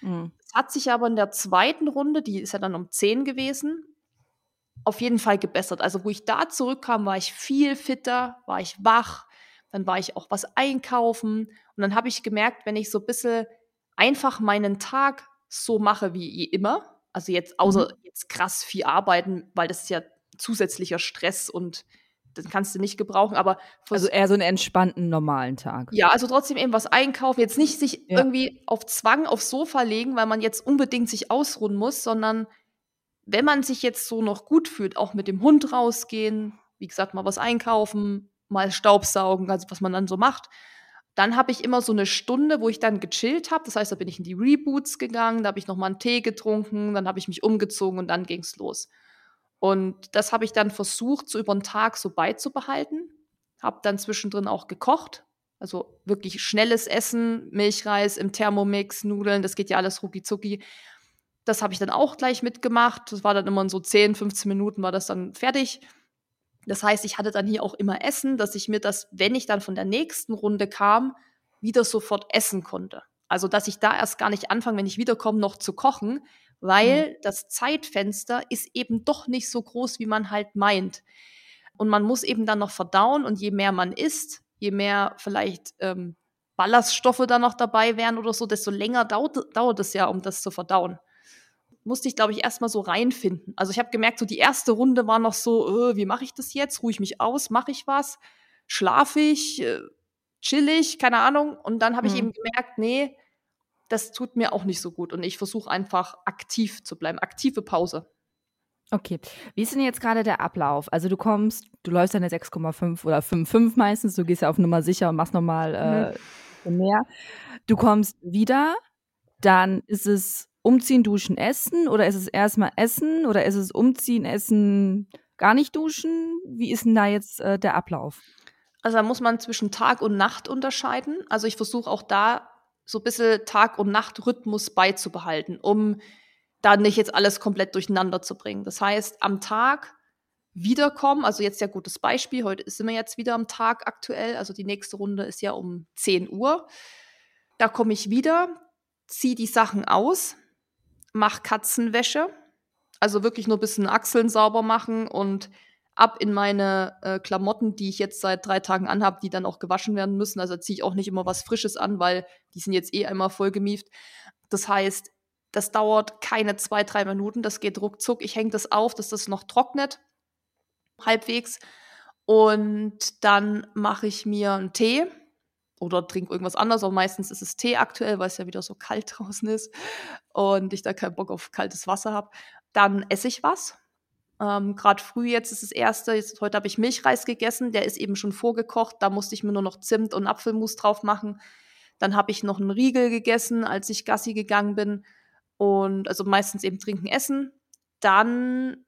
Mhm. Es hat sich aber in der zweiten Runde, die ist ja dann um 10 gewesen, auf jeden Fall gebessert. Also wo ich da zurückkam, war ich viel fitter, war ich wach, dann war ich auch was einkaufen und dann habe ich gemerkt, wenn ich so ein bisschen einfach meinen Tag so mache wie immer, also jetzt außer mhm. jetzt krass viel arbeiten, weil das ist ja zusätzlicher Stress und den kannst du nicht gebrauchen, aber also eher so einen entspannten normalen Tag. Ja, also trotzdem eben was einkaufen, jetzt nicht sich ja. irgendwie auf Zwang aufs Sofa legen, weil man jetzt unbedingt sich ausruhen muss, sondern wenn man sich jetzt so noch gut fühlt, auch mit dem Hund rausgehen, wie gesagt, mal was einkaufen, mal Staubsaugen, also was man dann so macht. Dann habe ich immer so eine Stunde, wo ich dann gechillt habe. Das heißt, da bin ich in die Reboots gegangen, da habe ich noch mal einen Tee getrunken, dann habe ich mich umgezogen und dann ging es los. Und das habe ich dann versucht, so über den Tag so beizubehalten. Habe dann zwischendrin auch gekocht. Also wirklich schnelles Essen, Milchreis im Thermomix, Nudeln, das geht ja alles rucki zucki. Das habe ich dann auch gleich mitgemacht. Das war dann immer in so 10, 15 Minuten war das dann fertig. Das heißt, ich hatte dann hier auch immer Essen, dass ich mir das, wenn ich dann von der nächsten Runde kam, wieder sofort essen konnte. Also, dass ich da erst gar nicht anfange, wenn ich wiederkomme, noch zu kochen, weil mhm. das Zeitfenster ist eben doch nicht so groß, wie man halt meint. Und man muss eben dann noch verdauen und je mehr man isst, je mehr vielleicht ähm, Ballaststoffe da noch dabei wären oder so, desto länger dauert, dauert es ja, um das zu verdauen. Musste ich, glaube ich, erstmal so reinfinden. Also ich habe gemerkt, so die erste Runde war noch so, äh, wie mache ich das jetzt? Ruhe ich mich aus? Mache ich was? Schlafe ich? Äh, chill ich? Keine Ahnung. Und dann habe mhm. ich eben gemerkt, nee, das tut mir auch nicht so gut. Und ich versuche einfach aktiv zu bleiben. Aktive Pause. Okay. Wie ist denn jetzt gerade der Ablauf? Also du kommst, du läufst deine 6,5 oder 5,5 meistens, du gehst ja auf Nummer sicher und machst nochmal äh, mhm. mehr. Du kommst wieder, dann ist es umziehen, duschen, essen oder ist es erstmal essen oder ist es umziehen, essen, gar nicht duschen? Wie ist denn da jetzt äh, der Ablauf? Also da muss man zwischen Tag und Nacht unterscheiden. Also ich versuche auch da so ein bisschen Tag- und Nachtrhythmus beizubehalten, um da nicht jetzt alles komplett durcheinander zu bringen. Das heißt, am Tag wiederkommen, also jetzt ja gutes Beispiel, heute sind wir jetzt wieder am Tag aktuell, also die nächste Runde ist ja um 10 Uhr. Da komme ich wieder, ziehe die Sachen aus, mache Katzenwäsche, also wirklich nur ein bisschen Achseln sauber machen und ab in meine äh, Klamotten, die ich jetzt seit drei Tagen anhabe, die dann auch gewaschen werden müssen. Also ziehe ich auch nicht immer was Frisches an, weil die sind jetzt eh einmal voll gemieft. Das heißt, das dauert keine zwei, drei Minuten, das geht ruckzuck. Ich hänge das auf, dass das noch trocknet, halbwegs. Und dann mache ich mir einen Tee oder trinke irgendwas anderes, aber meistens ist es Tee aktuell, weil es ja wieder so kalt draußen ist und ich da keinen Bock auf kaltes Wasser habe. Dann esse ich was, ähm, Gerade früh jetzt ist das erste, jetzt, heute habe ich Milchreis gegessen, der ist eben schon vorgekocht, da musste ich mir nur noch Zimt und Apfelmus drauf machen. Dann habe ich noch einen Riegel gegessen, als ich Gassi gegangen bin. Und also meistens eben trinken, essen. Dann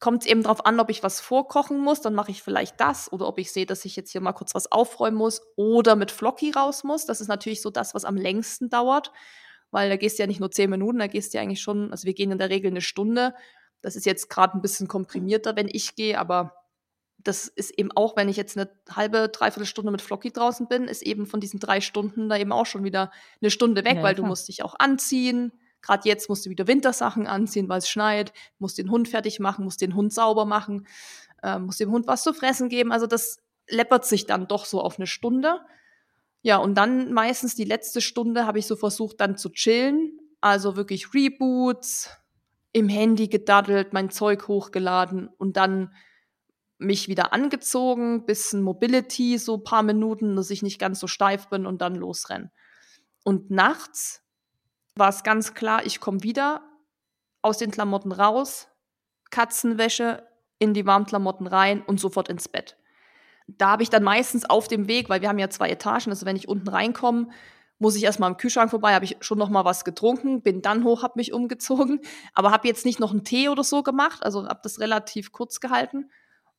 kommt es eben darauf an, ob ich was vorkochen muss, dann mache ich vielleicht das oder ob ich sehe, dass ich jetzt hier mal kurz was aufräumen muss oder mit Flocky raus muss. Das ist natürlich so das, was am längsten dauert, weil da gehst du ja nicht nur zehn Minuten, da gehst du ja eigentlich schon, also wir gehen in der Regel eine Stunde das ist jetzt gerade ein bisschen komprimierter, wenn ich gehe, aber das ist eben auch, wenn ich jetzt eine halbe, dreiviertel Stunde mit Flocky draußen bin, ist eben von diesen drei Stunden da eben auch schon wieder eine Stunde weg, ja, weil klar. du musst dich auch anziehen. Gerade jetzt musst du wieder Wintersachen anziehen, weil es schneit, musst den Hund fertig machen, musst den Hund sauber machen, äh, musst dem Hund was zu fressen geben. Also das läppert sich dann doch so auf eine Stunde. Ja, und dann meistens die letzte Stunde habe ich so versucht, dann zu chillen. Also wirklich Reboots, im Handy gedaddelt, mein Zeug hochgeladen und dann mich wieder angezogen, bisschen Mobility, so paar Minuten, dass ich nicht ganz so steif bin und dann losrennen. Und nachts war es ganz klar, ich komme wieder aus den Klamotten raus, Katzenwäsche in die Warmklamotten rein und sofort ins Bett. da habe ich dann meistens auf dem Weg, weil wir haben ja zwei Etagen, also wenn ich unten reinkomme, muss ich erstmal am Kühlschrank vorbei, habe ich schon noch mal was getrunken, bin dann hoch, habe mich umgezogen, aber habe jetzt nicht noch einen Tee oder so gemacht, also habe das relativ kurz gehalten,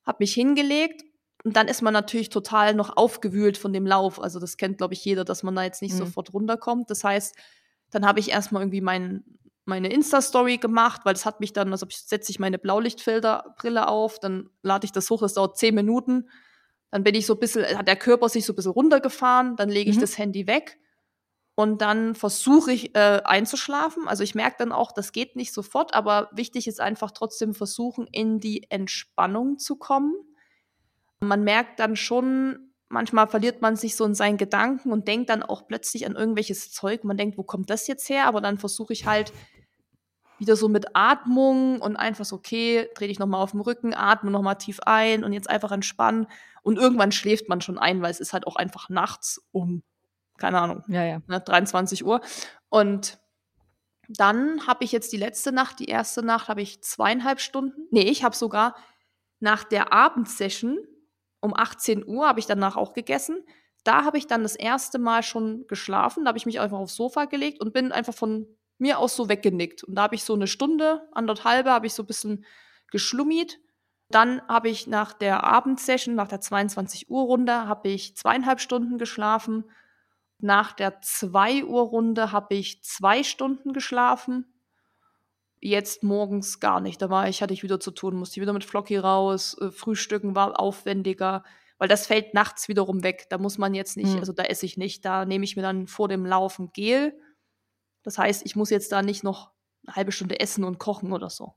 habe mich hingelegt und dann ist man natürlich total noch aufgewühlt von dem Lauf. Also das kennt, glaube ich, jeder, dass man da jetzt nicht mhm. sofort runterkommt. Das heißt, dann habe ich erstmal irgendwie mein, meine Insta-Story gemacht, weil das hat mich dann, also setze ich meine Blaulichtfilterbrille auf, dann lade ich das hoch, das dauert zehn Minuten. Dann bin ich so ein bisschen, hat der Körper sich so ein bisschen runtergefahren, dann lege ich mhm. das Handy weg und dann versuche ich äh, einzuschlafen. Also ich merke dann auch, das geht nicht sofort, aber wichtig ist einfach trotzdem versuchen, in die Entspannung zu kommen. Man merkt dann schon, manchmal verliert man sich so in seinen Gedanken und denkt dann auch plötzlich an irgendwelches Zeug. Man denkt, wo kommt das jetzt her? Aber dann versuche ich halt wieder so mit Atmung und einfach so, okay, dreh dich nochmal auf den Rücken, atme nochmal tief ein und jetzt einfach entspannen. Und irgendwann schläft man schon ein, weil es ist halt auch einfach nachts um keine Ahnung, ja, ja. Ne, 23 Uhr. Und dann habe ich jetzt die letzte Nacht, die erste Nacht, habe ich zweieinhalb Stunden. Nee, ich habe sogar nach der Abendsession um 18 Uhr habe ich danach auch gegessen. Da habe ich dann das erste Mal schon geschlafen. Da habe ich mich einfach aufs Sofa gelegt und bin einfach von mir aus so weggenickt. Und da habe ich so eine Stunde, anderthalbe, habe ich so ein bisschen geschlummiert. Dann habe ich nach der Abendsession, nach der 22 Uhr Runde, habe ich zweieinhalb Stunden geschlafen nach der 2 Uhr Runde habe ich zwei Stunden geschlafen. Jetzt morgens gar nicht. Da war ich, hatte ich wieder zu tun, musste wieder mit Flocky raus. Äh, Frühstücken war aufwendiger, weil das fällt nachts wiederum weg. Da muss man jetzt nicht, mhm. also da esse ich nicht. Da nehme ich mir dann vor dem Laufen Gel. Das heißt, ich muss jetzt da nicht noch eine halbe Stunde essen und kochen oder so.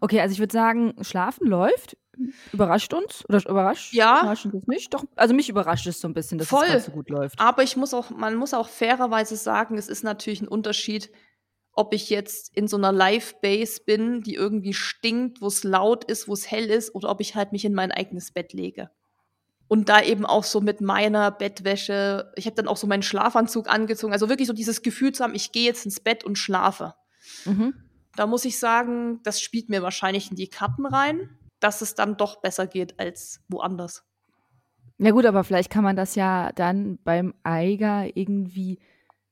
Okay, also ich würde sagen, Schlafen läuft. Überrascht uns? Oder überrascht? Ja. Überrascht uns nicht? Doch, also mich überrascht es so ein bisschen, dass Voll. es so gut läuft. Aber ich muss auch, man muss auch fairerweise sagen, es ist natürlich ein Unterschied, ob ich jetzt in so einer Live-Base bin, die irgendwie stinkt, wo es laut ist, wo es hell ist, oder ob ich halt mich in mein eigenes Bett lege. Und da eben auch so mit meiner Bettwäsche, ich habe dann auch so meinen Schlafanzug angezogen, also wirklich so dieses Gefühl zu haben, ich gehe jetzt ins Bett und schlafe. Mhm. Da muss ich sagen, das spielt mir wahrscheinlich in die Karten rein, dass es dann doch besser geht als woanders. Ja gut, aber vielleicht kann man das ja dann beim Eiger irgendwie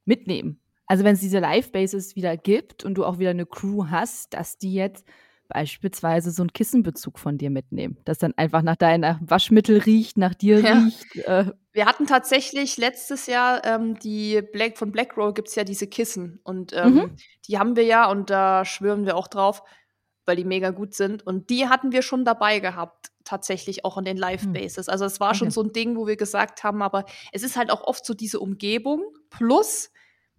mitnehmen. Also wenn es diese Live-Bases wieder gibt und du auch wieder eine Crew hast, dass die jetzt beispielsweise so einen Kissenbezug von dir mitnehmen, das dann einfach nach deiner Waschmittel riecht, nach dir ja. riecht. Äh. Wir hatten tatsächlich letztes Jahr ähm, die Black von Blackroll gibt es ja diese Kissen und ähm, mhm. die haben wir ja und da schwören wir auch drauf, weil die mega gut sind und die hatten wir schon dabei gehabt tatsächlich auch in den Live-Bases. Hm. Also es war okay. schon so ein Ding, wo wir gesagt haben, aber es ist halt auch oft so diese Umgebung plus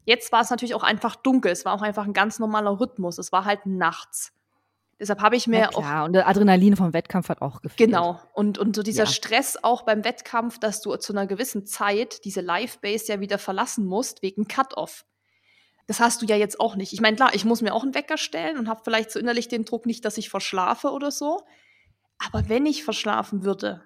Jetzt war es natürlich auch einfach dunkel. Es war auch einfach ein ganz normaler Rhythmus. Es war halt nachts. Deshalb habe ich mir ja, klar. auch. Und der Adrenalin vom Wettkampf hat auch gefehlt. Genau. Und, und so dieser ja. Stress auch beim Wettkampf, dass du zu einer gewissen Zeit diese Live-Base ja wieder verlassen musst, wegen Cut-Off. Das hast du ja jetzt auch nicht. Ich meine, klar, ich muss mir auch einen Wecker stellen und habe vielleicht so innerlich den Druck nicht, dass ich verschlafe oder so. Aber wenn ich verschlafen würde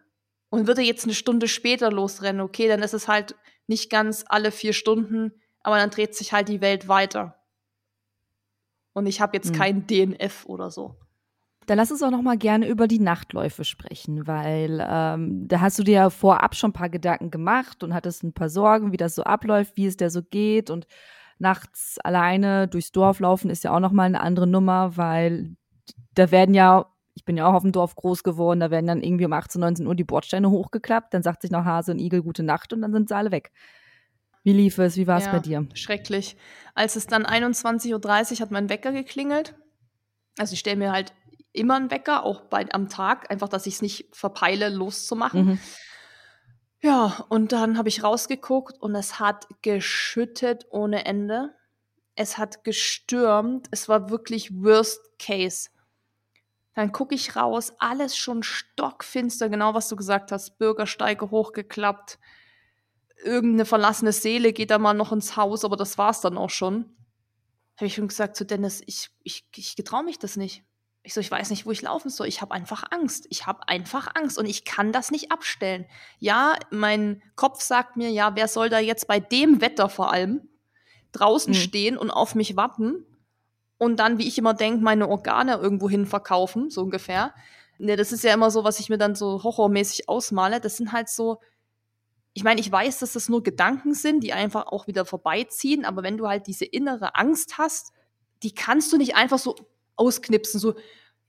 und würde jetzt eine Stunde später losrennen, okay, dann ist es halt nicht ganz alle vier Stunden, aber dann dreht sich halt die Welt weiter. Und ich habe jetzt mhm. kein DNF oder so. Dann lass uns auch noch mal gerne über die Nachtläufe sprechen, weil ähm, da hast du dir ja vorab schon ein paar Gedanken gemacht und hattest ein paar Sorgen, wie das so abläuft, wie es der so geht und nachts alleine durchs Dorf laufen ist ja auch noch mal eine andere Nummer, weil da werden ja ich bin ja auch auf dem Dorf groß geworden, da werden dann irgendwie um 18, 19 Uhr die Bordsteine hochgeklappt, dann sagt sich noch Hase und Igel gute Nacht und dann sind sie alle weg. Wie lief es? Wie war es ja, bei dir? Schrecklich. Als es dann 21.30 Uhr hat mein Wecker geklingelt. Also ich stelle mir halt immer einen Wecker, auch bei, am Tag, einfach, dass ich es nicht verpeile, loszumachen. Mhm. Ja, und dann habe ich rausgeguckt und es hat geschüttet ohne Ende. Es hat gestürmt. Es war wirklich Worst Case. Dann gucke ich raus, alles schon stockfinster, genau was du gesagt hast, Bürgersteige hochgeklappt irgendeine verlassene Seele geht da mal noch ins Haus, aber das war's dann auch schon. Habe ich schon gesagt zu Dennis, ich, ich, ich getraue mich das nicht. Ich so, ich weiß nicht, wo ich laufen soll. Ich habe einfach Angst. Ich habe einfach Angst und ich kann das nicht abstellen. Ja, mein Kopf sagt mir, ja, wer soll da jetzt bei dem Wetter vor allem draußen mhm. stehen und auf mich warten und dann, wie ich immer denke, meine Organe irgendwo hin verkaufen, so ungefähr. Ne, das ist ja immer so, was ich mir dann so horrormäßig ausmale. Das sind halt so, ich meine, ich weiß, dass das nur Gedanken sind, die einfach auch wieder vorbeiziehen, aber wenn du halt diese innere Angst hast, die kannst du nicht einfach so ausknipsen, so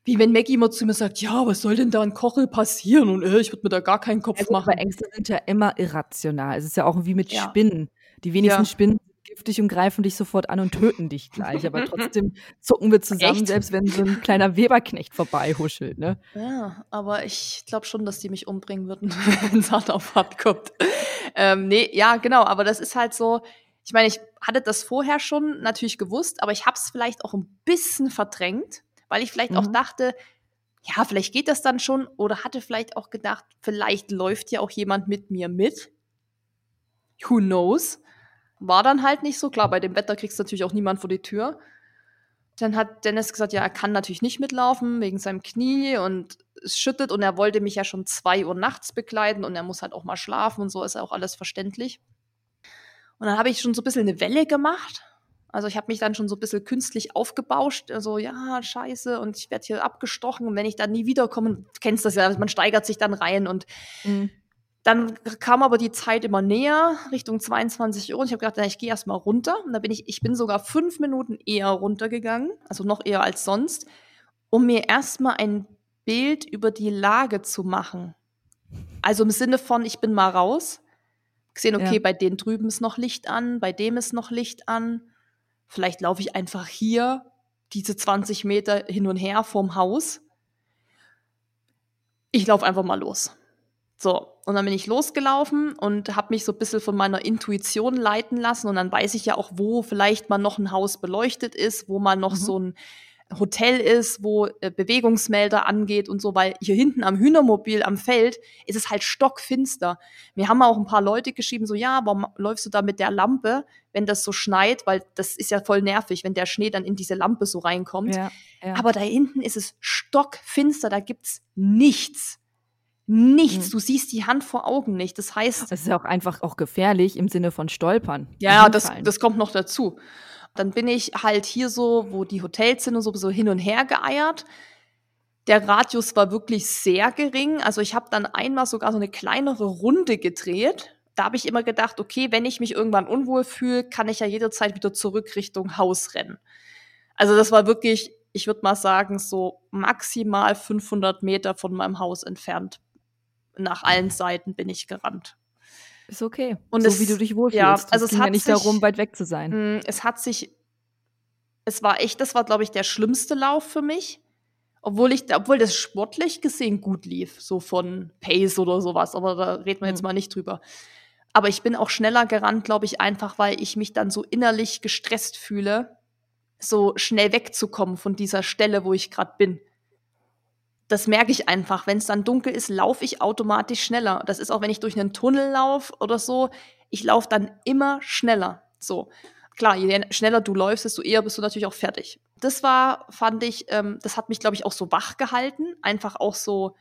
wie wenn Maggie immer zu mir sagt, ja, was soll denn da an Kochel passieren? Und äh, ich würde mir da gar keinen Kopf Also, machen. aber Ängste sind ja immer irrational. Es ist ja auch wie mit Ja. Spinnen. Die wenigsten Ja. Spinnen giftig und greifen dich sofort an und töten dich gleich. Aber trotzdem zucken wir zusammen, Echt? selbst wenn so ein kleiner Weberknecht vorbeihuschelt, ne? Ja, aber ich glaube schon, dass die mich umbringen würden, wenn es hart auf hart kommt. Ähm, nee, ja, genau, aber das ist halt so, ich meine, ich hatte das vorher schon natürlich gewusst, aber ich habe es vielleicht auch ein bisschen verdrängt, weil ich vielleicht auch Mhm. dachte, ja, vielleicht geht das dann schon oder hatte vielleicht auch gedacht, vielleicht läuft ja auch jemand mit mir mit. Who knows? War dann halt nicht so. Klar, bei dem Wetter kriegst du natürlich auch niemand vor die Tür. Dann hat Dennis gesagt, ja, er kann natürlich nicht mitlaufen wegen seinem Knie und es schüttet und er wollte mich ja schon zwei Uhr nachts begleiten und er muss halt auch mal schlafen und so ist auch alles verständlich. Und dann habe ich schon so ein bisschen eine Welle gemacht. Also ich habe mich dann schon so ein bisschen künstlich aufgebauscht. Also ja, scheiße und ich werde hier abgestochen und wenn ich dann nie wiederkomme, kennst das ja, man steigert sich dann rein und Mhm. Dann kam aber die Zeit immer näher, Richtung 22 Uhr. Und ich habe gedacht, na, ich gehe erst mal runter. Und da bin ich, ich bin sogar fünf Minuten eher runtergegangen, also noch eher als sonst, um mir erstmal ein Bild über die Lage zu machen. Also im Sinne von, ich bin mal raus, gesehen, okay, Ja. bei denen drüben ist noch Licht an, bei dem ist noch Licht an. Vielleicht laufe ich einfach hier diese 20 Meter hin und her vorm Haus. Ich laufe einfach mal los. So, und dann bin ich losgelaufen und habe mich so ein bisschen von meiner Intuition leiten lassen. Und dann weiß ich ja auch, wo vielleicht mal noch ein Haus beleuchtet ist, wo mal noch Mhm. so ein Hotel ist, wo äh, Bewegungsmelder angeht und so, weil hier hinten am Hühnermobil am Feld ist es halt stockfinster. Mir haben auch ein paar Leute geschrieben, so, ja, warum läufst du da mit der Lampe, wenn das so schneit? Weil das ist ja voll nervig, wenn der Schnee dann in diese Lampe so reinkommt. Ja, ja. Aber da hinten ist es stockfinster, da gibt's nichts. Nichts. Mhm. Du siehst die Hand vor Augen nicht. Das heißt, es ist ja auch einfach auch gefährlich im Sinne von Stolpern. ja, das, das kommt noch dazu. Dann bin ich halt hier so, wo die Hotels sind und so, so hin und her geeiert. Der Radius war wirklich sehr gering. Also ich habe dann einmal sogar so eine kleinere Runde gedreht. Da habe ich immer gedacht, okay, wenn ich mich irgendwann unwohl fühle, kann ich ja jederzeit wieder zurück Richtung Haus rennen. Also das war wirklich, ich würde mal sagen, so maximal 500 Meter von meinem Haus entfernt. Nach allen Seiten bin ich gerannt. ist okay. Und so es- wie du dich wohlfühlst. ja, Es also es ging ja nicht sich- darum, weit weg zu sein. Mm, Es hat sich, es war echt, das war, glaube ich, der schlimmste Lauf für mich. Obwohl ich, obwohl das sportlich gesehen gut lief, so von Pace oder sowas, aber da reden wir jetzt Hm. mal nicht drüber. Aber ich bin auch schneller gerannt, glaube ich, einfach, weil ich mich dann so innerlich gestresst fühle, so schnell wegzukommen von dieser Stelle, wo ich gerade bin. Das merke ich einfach. Wenn es dann dunkel ist, laufe ich automatisch schneller. Das ist auch, wenn ich durch einen Tunnel laufe oder so. Ich laufe dann immer schneller. So. Klar, je schneller du läufst, desto eher bist du natürlich auch fertig. Das war, fand ich, ähm, das hat mich, glaube ich, auch so wach gehalten. Einfach auch so,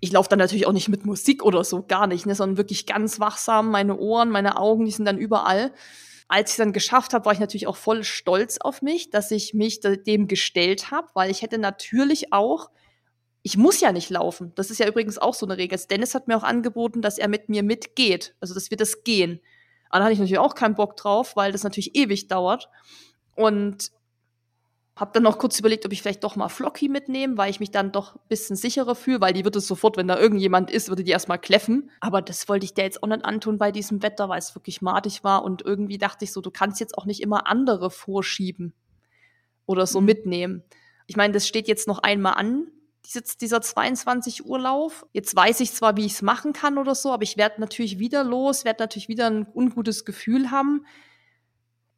ich laufe dann natürlich auch nicht mit Musik oder so, gar nicht, ne, sondern wirklich ganz wachsam. Meine Ohren, meine Augen, die sind dann überall. Als ich dann geschafft habe, war ich natürlich auch voll stolz auf mich, dass ich mich dem gestellt habe, weil ich hätte natürlich auch, ich muss ja nicht laufen. Das ist ja übrigens auch so eine Regel. Dennis hat mir auch angeboten, dass er mit mir mitgeht, also dass wir das gehen. Aber da hatte ich natürlich auch keinen Bock drauf, weil das natürlich ewig dauert. Und habe dann noch kurz überlegt, ob ich vielleicht doch mal Flocky mitnehme, weil ich mich dann doch ein bisschen sicherer fühle, weil die wird es sofort, wenn da irgendjemand ist, würde die erstmal kläffen. Aber das wollte ich dir jetzt auch nicht antun bei diesem Wetter, weil es wirklich madig war. Und irgendwie dachte ich so, du kannst jetzt auch nicht immer andere vorschieben oder so Mhm. mitnehmen. Ich meine, das steht jetzt noch einmal an, dieser 22 Uhr Lauf. Jetzt weiß ich zwar, wie ich es machen kann oder so, aber ich werde natürlich wieder los, werde natürlich wieder ein ungutes Gefühl haben.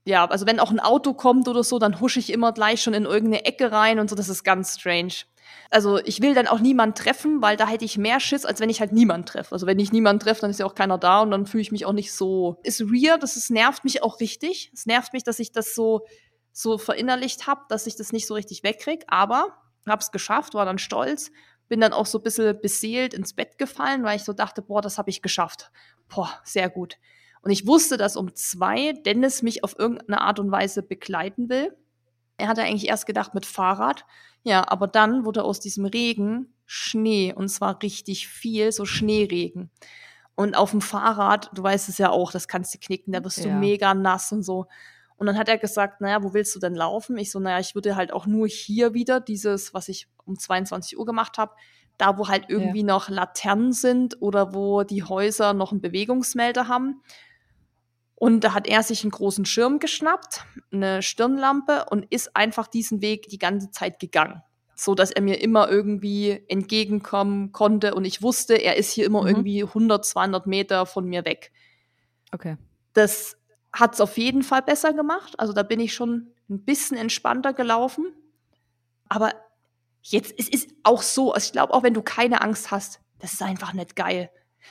Ja, also wenn auch ein Auto kommt oder so, dann husche ich immer gleich schon in irgendeine Ecke rein und so, das ist ganz strange. Also ich will dann auch niemand treffen, weil da hätte ich mehr Schiss, als wenn ich halt niemand treffe. Also wenn ich niemand treffe, dann ist ja auch keiner da und dann fühle ich mich auch nicht so. Ist weird, das ist, nervt mich auch richtig. Es nervt mich, dass ich das so, so verinnerlicht habe, dass ich das nicht so richtig wegkrieg, aber hab's geschafft, war dann stolz, bin dann auch so ein bisschen beseelt ins Bett gefallen, weil ich so dachte, boah, das habe ich geschafft. Boah, sehr gut. Und ich wusste, dass um zwei Dennis mich auf irgendeine Art und Weise begleiten will. Er hatte eigentlich erst gedacht mit Fahrrad. Ja, aber dann wurde aus diesem Regen Schnee und zwar richtig viel, so Schneeregen. Und auf dem Fahrrad, du weißt es ja auch, das kannst du knicken, da wirst du Ja. mega nass und so. Und dann hat er gesagt, naja, wo willst du denn laufen? Ich so, naja, ich würde halt auch nur hier wieder dieses, was ich um 22 Uhr gemacht habe, da wo halt irgendwie noch Laternen sind oder wo die Häuser noch einen Bewegungsmelder haben. Und da hat er sich einen großen Schirm geschnappt, eine Stirnlampe und ist einfach diesen Weg die ganze Zeit gegangen. So dass er mir immer irgendwie entgegenkommen konnte und ich wusste, er ist hier immer Mhm. irgendwie 100, 200 Meter von mir weg. Okay. Das hat es auf jeden Fall besser gemacht. Also da bin ich schon ein bisschen entspannter gelaufen. Aber jetzt, es ist auch so, also ich glaube, auch wenn du keine Angst hast, das ist einfach nicht geil.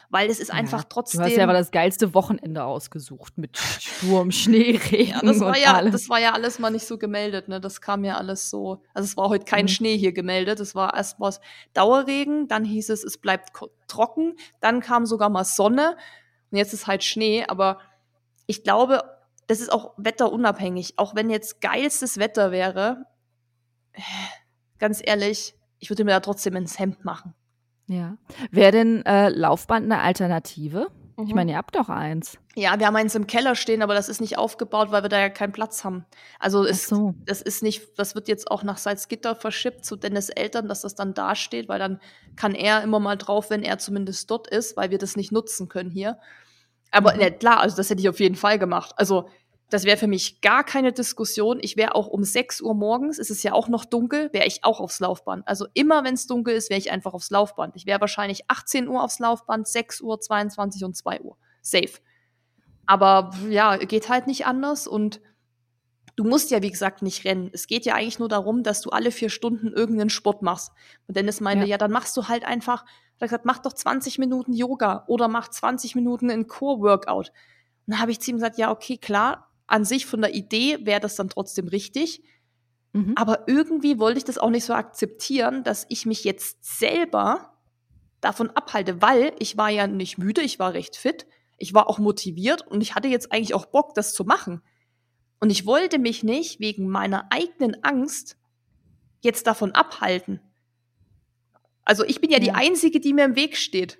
Weil es ist einfach ja. trotzdem. Du hast ja aber das geilste Wochenende ausgesucht mit Sturm, Schnee, Regen Ja, das war und ja, allem. das war ja alles mal nicht so gemeldet, ne? Das kam ja alles so. Also es war heute kein Mhm. Schnee hier gemeldet. Es war erst mal Dauerregen, dann hieß es, es bleibt trocken, dann kam sogar mal Sonne und jetzt ist halt Schnee. Aber ich glaube, das ist auch wetterunabhängig. Auch wenn jetzt geilstes Wetter wäre, ganz ehrlich, ich würde mir da trotzdem ins Hemd machen. Ja. Wäre denn äh, Laufband eine Alternative? Ich Mhm. meine, ihr habt doch eins. Ja, wir haben eins im Keller stehen, aber das ist nicht aufgebaut, weil wir da ja keinen Platz haben. Also es, so. das ist nicht, das wird jetzt auch nach Salzgitter verschippt zu Dennis Eltern, dass das dann da steht, weil dann kann er immer mal drauf, wenn er zumindest dort ist, weil wir das nicht nutzen können hier. Aber Mhm. ne, klar, also das hätte ich auf jeden Fall gemacht. Also das wäre für mich gar keine Diskussion. Ich wäre auch um 6 Uhr morgens, es ist ja auch noch dunkel, wäre ich auch aufs Laufband. Also immer, wenn es dunkel ist, wäre ich einfach aufs Laufband. Ich wäre wahrscheinlich 18 Uhr aufs Laufband, 6 Uhr, 22 und 2 Uhr. Safe. Aber ja, geht halt nicht anders und du musst ja, wie gesagt, nicht rennen. Es geht ja eigentlich nur darum, dass du alle vier Stunden irgendeinen Sport machst. Und Dennis meinte, Ja. ja, dann machst du halt einfach, hat er gesagt, mach doch 20 Minuten Yoga oder mach 20 Minuten ein Core-Workout. Und dann habe ich zu ihm gesagt, ja, okay, klar, an sich von der Idee wäre das dann trotzdem richtig. Mhm. Aber irgendwie wollte ich das auch nicht so akzeptieren, dass ich mich jetzt selber davon abhalte, weil ich war ja nicht müde, ich war recht fit, ich war auch motiviert und ich hatte jetzt eigentlich auch Bock, das zu machen. Und ich wollte mich nicht wegen meiner eigenen Angst jetzt davon abhalten. Also ich bin ja, die Ja. Einzige, die mir im Weg steht.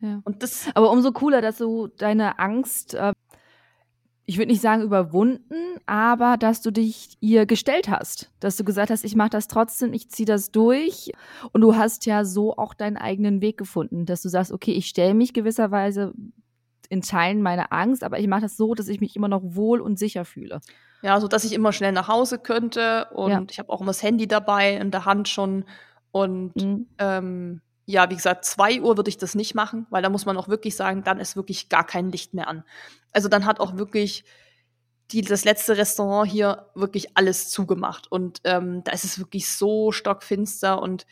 Ja. Und das, Aber umso cooler, dass du deine Angst, äh, ich würde nicht sagen überwunden, aber dass du dich ihr gestellt hast. Dass du gesagt hast, ich mache das trotzdem, ich ziehe das durch. Und du hast ja so auch deinen eigenen Weg gefunden, dass du sagst, okay, ich stelle mich gewisserweise in Teilen meiner Angst, aber ich mache das so, dass ich mich immer noch wohl und sicher fühle. ja, so dass ich immer schnell nach Hause könnte und Ja. ich habe auch immer das Handy dabei in der Hand schon und Mhm. ähm, ja, wie gesagt, zwei Uhr würde ich das nicht machen, weil da muss man auch wirklich sagen, dann ist wirklich gar kein Licht mehr an. Also dann hat auch wirklich die, das letzte Restaurant hier wirklich alles zugemacht und ähm, da ist es wirklich so stockfinster und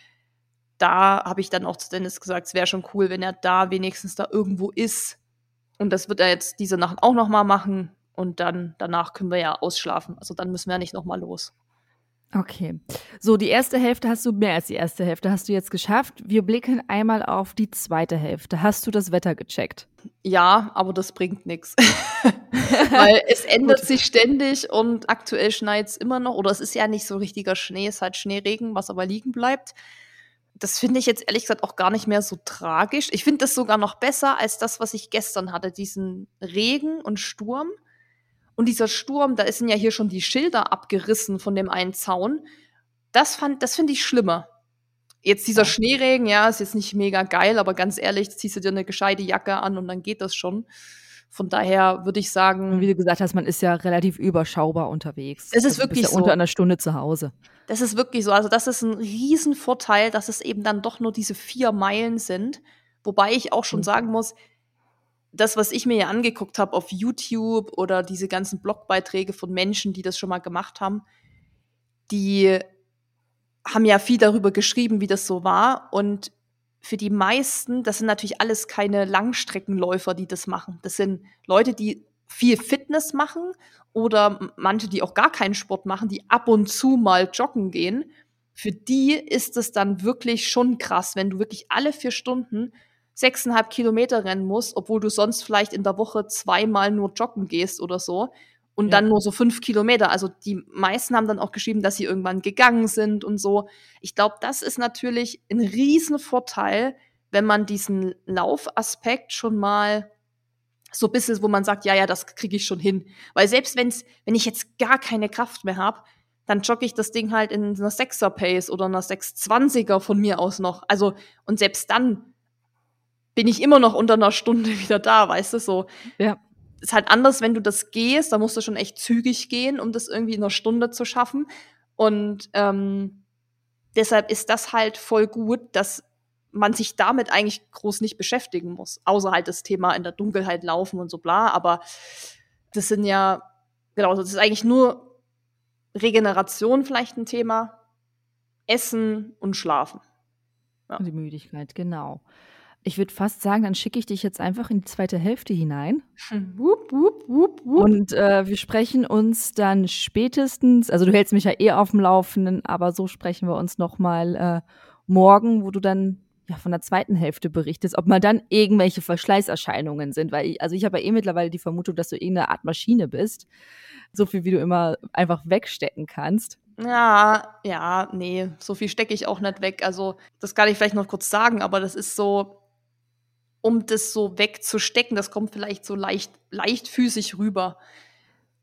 da habe ich dann auch zu Dennis gesagt, es wäre schon cool, wenn er da wenigstens da irgendwo ist. Und das wird er jetzt diese Nacht auch noch mal machen und dann danach können wir ja ausschlafen. Also dann müssen wir ja nicht noch mal los. Okay. So, die erste Hälfte hast du mehr als die erste Hälfte hast du jetzt geschafft. Wir blicken einmal auf die zweite Hälfte. Hast du das Wetter gecheckt? Ja, aber das bringt nichts. Weil es ändert sich ständig und aktuell schneit es immer noch. Oder es ist ja nicht so richtiger Schnee, es ist halt Schneeregen, was aber liegen bleibt. Das finde ich jetzt ehrlich gesagt auch gar nicht mehr so tragisch. Ich finde das sogar noch besser als das, was ich gestern hatte, diesen Regen und Sturm. Und dieser Sturm, da sind ja hier schon die Schilder abgerissen von dem einen Zaun. Das fand, das finde ich schlimmer. Jetzt dieser. Schneeregen, ja, ist jetzt nicht mega geil, aber ganz ehrlich, ziehst du dir eine gescheite Jacke an und dann geht das schon. Von daher würde ich Und sagen, wie du gesagt hast, man ist ja relativ überschaubar unterwegs. Es ist Also wirklich ja so. unter einer Stunde zu Hause. das ist wirklich so. Also das ist ein Riesenvorteil, dass es eben dann doch nur diese vier Meilen sind. Wobei ich auch schon Mhm. sagen muss, das, was ich mir ja angeguckt habe auf YouTube oder diese ganzen Blogbeiträge von Menschen, die das schon mal gemacht haben, die haben ja viel darüber geschrieben, wie das so war. Und für die meisten, das sind natürlich alles keine Langstreckenläufer, die das machen. Das sind Leute, die viel Fitness machen oder manche, die auch gar keinen Sport machen, die ab und zu mal joggen gehen. Für die ist es dann wirklich schon krass, wenn du wirklich alle vier Stunden sechseinhalb Kilometer rennen musst, obwohl du sonst vielleicht in der Woche zweimal nur joggen gehst oder so. Und Ja. dann nur so fünf Kilometer. Also die meisten haben dann auch geschrieben, dass sie irgendwann gegangen sind und so. Ich glaube, das ist natürlich ein Riesenvorteil, wenn man diesen Laufaspekt schon mal so ein bisschen, wo man sagt, ja, ja, das kriege ich schon hin. Weil selbst wenn's, wenn ich jetzt gar keine Kraft mehr habe, dann jogge ich das Ding halt in einer 6er Pace oder einer 620er von mir aus noch. Also, und selbst dann bin ich immer noch unter einer Stunde wieder da, weißt du, so. Ja. Ist halt anders, wenn du das gehst, da musst du schon echt zügig gehen, um das irgendwie in einer Stunde zu schaffen. Und ähm, deshalb ist das halt voll gut, dass man sich damit eigentlich groß nicht beschäftigen muss. Außer halt das Thema in der Dunkelheit laufen und so bla. Aber das sind ja, genau, das ist eigentlich nur Regeneration vielleicht ein Thema. Essen und Schlafen. Ja. Und die Müdigkeit, genau. Ich würde fast sagen, dann schicke ich dich jetzt einfach in die zweite Hälfte hinein. Wupp, wupp, wupp, wupp. Und äh, wir sprechen uns dann spätestens, also du hältst mich ja eh auf dem Laufenden, aber so sprechen wir uns nochmal äh, morgen, wo du dann ja von der zweiten Hälfte berichtest, ob mal dann irgendwelche Verschleißerscheinungen sind, weil ich, also ich habe ja eh mittlerweile die Vermutung, dass du irgendeine Art Maschine bist, so viel wie du immer einfach wegstecken kannst. Ja, ja, nee, so viel stecke ich auch nicht weg. Also, das kann ich vielleicht noch kurz sagen, aber das ist so, um das so wegzustecken, das kommt vielleicht so leicht, leichtfüßig rüber.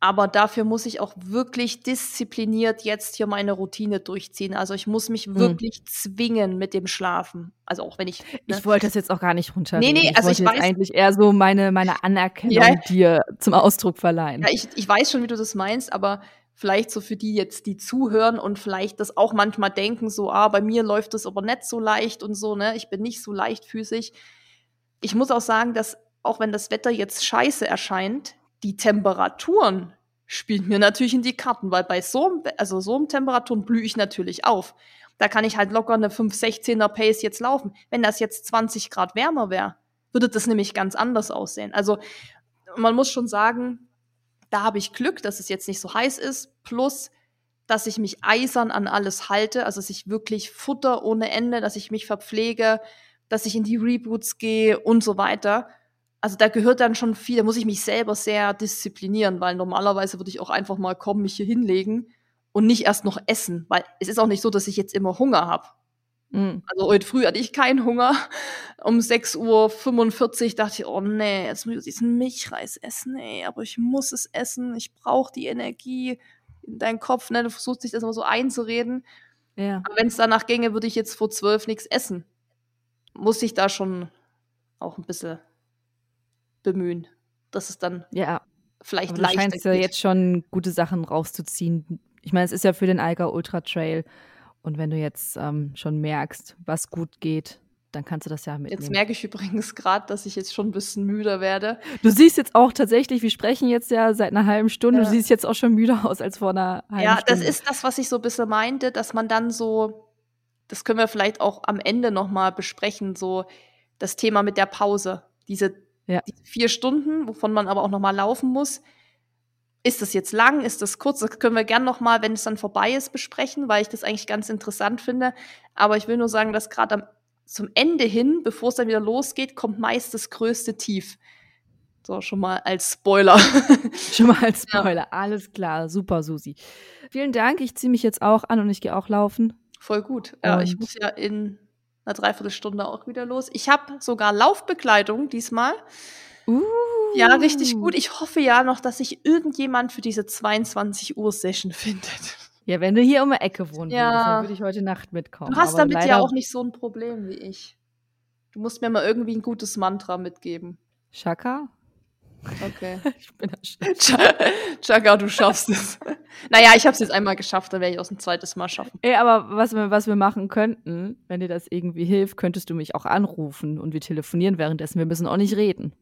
Aber dafür muss ich auch wirklich diszipliniert jetzt hier meine Routine durchziehen. Also ich muss mich Hm. wirklich zwingen mit dem Schlafen. Also auch wenn ich. Ne? Ich wollte das jetzt auch gar nicht runter. Nee, nee, also wollte ich weiß- eigentlich eher so meine, meine Anerkennung Ja. dir zum Ausdruck verleihen. Ja, ich, ich weiß schon, wie du das meinst, aber vielleicht so für die jetzt, die zuhören und vielleicht das auch manchmal denken, so, ah, bei mir läuft das aber nicht so leicht und so, ne? Ich bin nicht so leichtfüßig. Ich muss auch sagen, dass auch wenn das Wetter jetzt scheiße erscheint, die Temperaturen spielen mir natürlich in die Karten, weil bei so also so einem Temperaturen blühe ich natürlich auf. Da kann ich halt locker eine 5-16er Pace jetzt laufen. Wenn das jetzt 20 Grad wärmer wäre, würde das nämlich ganz anders aussehen. Also man muss schon sagen, da habe ich Glück, dass es jetzt nicht so heiß ist, plus dass ich mich eisern an alles halte, also dass ich wirklich Futter ohne Ende, dass ich mich verpflege, dass ich in die Reboots gehe und so weiter. Also da gehört dann schon viel, da muss ich mich selber sehr disziplinieren, weil normalerweise würde ich auch einfach mal kommen, mich hier hinlegen und nicht erst noch essen, weil es ist auch nicht so, dass ich jetzt immer Hunger habe. Mhm. Also heute früh hatte ich keinen Hunger. Um 6.45 Uhr dachte ich, oh nee, jetzt muss ich diesen Milchreis essen, ey, aber ich muss es essen, ich brauche die Energie in deinen Kopf, ne? Du versuchst dich das immer so einzureden. Ja. Aber wenn es danach ginge, würde ich jetzt vor zwölf nichts essen. Muss ich da schon auch ein bisschen bemühen, dass es dann Ja, vielleicht aber du leichter scheinst ja jetzt schon gute Sachen rauszuziehen. Ich meine, es ist ja für den Alga Ultra Trail. Und wenn du jetzt ähm, schon merkst, was gut geht, dann kannst du das ja mitnehmen. Jetzt merke ich übrigens gerade, dass ich jetzt schon ein bisschen müder werde. du siehst jetzt auch tatsächlich, wir sprechen jetzt ja seit einer halben Stunde, Ja. du siehst jetzt auch schon müder aus als vor einer halben Ja, Stunde. das ist das, was ich so ein bisschen meinte, dass man dann so, das können wir vielleicht auch am Ende nochmal besprechen, so das Thema mit der Pause. Diese, Ja. diese vier Stunden, wovon man aber auch nochmal laufen muss. Ist das jetzt lang? Ist das kurz? Das können wir gern nochmal, wenn es dann vorbei ist, besprechen, weil ich das eigentlich ganz interessant finde. Aber ich will nur sagen, dass gerade am zum Ende hin, bevor es dann wieder losgeht, kommt meist das größte Tief. So, schon mal als Spoiler. Schon mal als Ja. Spoiler. Alles klar, super, Susi. Vielen Dank. Ich ziehe mich jetzt auch an und ich gehe auch laufen. Voll gut. Ja, ich muss ja in einer Dreiviertelstunde auch wieder los. Ich habe sogar Laufbekleidung diesmal. Uh. Ja, richtig gut. Ich hoffe ja noch, dass sich irgendjemand für diese 22 Uhr Session findet. Ja, wenn du hier um die Ecke wohnen Ja. dann würde ich heute Nacht mitkommen. Du hast Aber damit ja auch nicht so ein Problem wie ich. Du musst mir mal irgendwie ein gutes Mantra mitgeben. Shaka? Okay. Ich bin. Ch- Chaka, du schaffst es. Naja, ich habe es jetzt einmal geschafft, dann werde ich auch ein zweites Mal schaffen. Ey, aber was wir, was wir machen könnten, wenn dir das irgendwie hilft, könntest du mich auch anrufen und wir telefonieren währenddessen. Wir müssen auch nicht reden.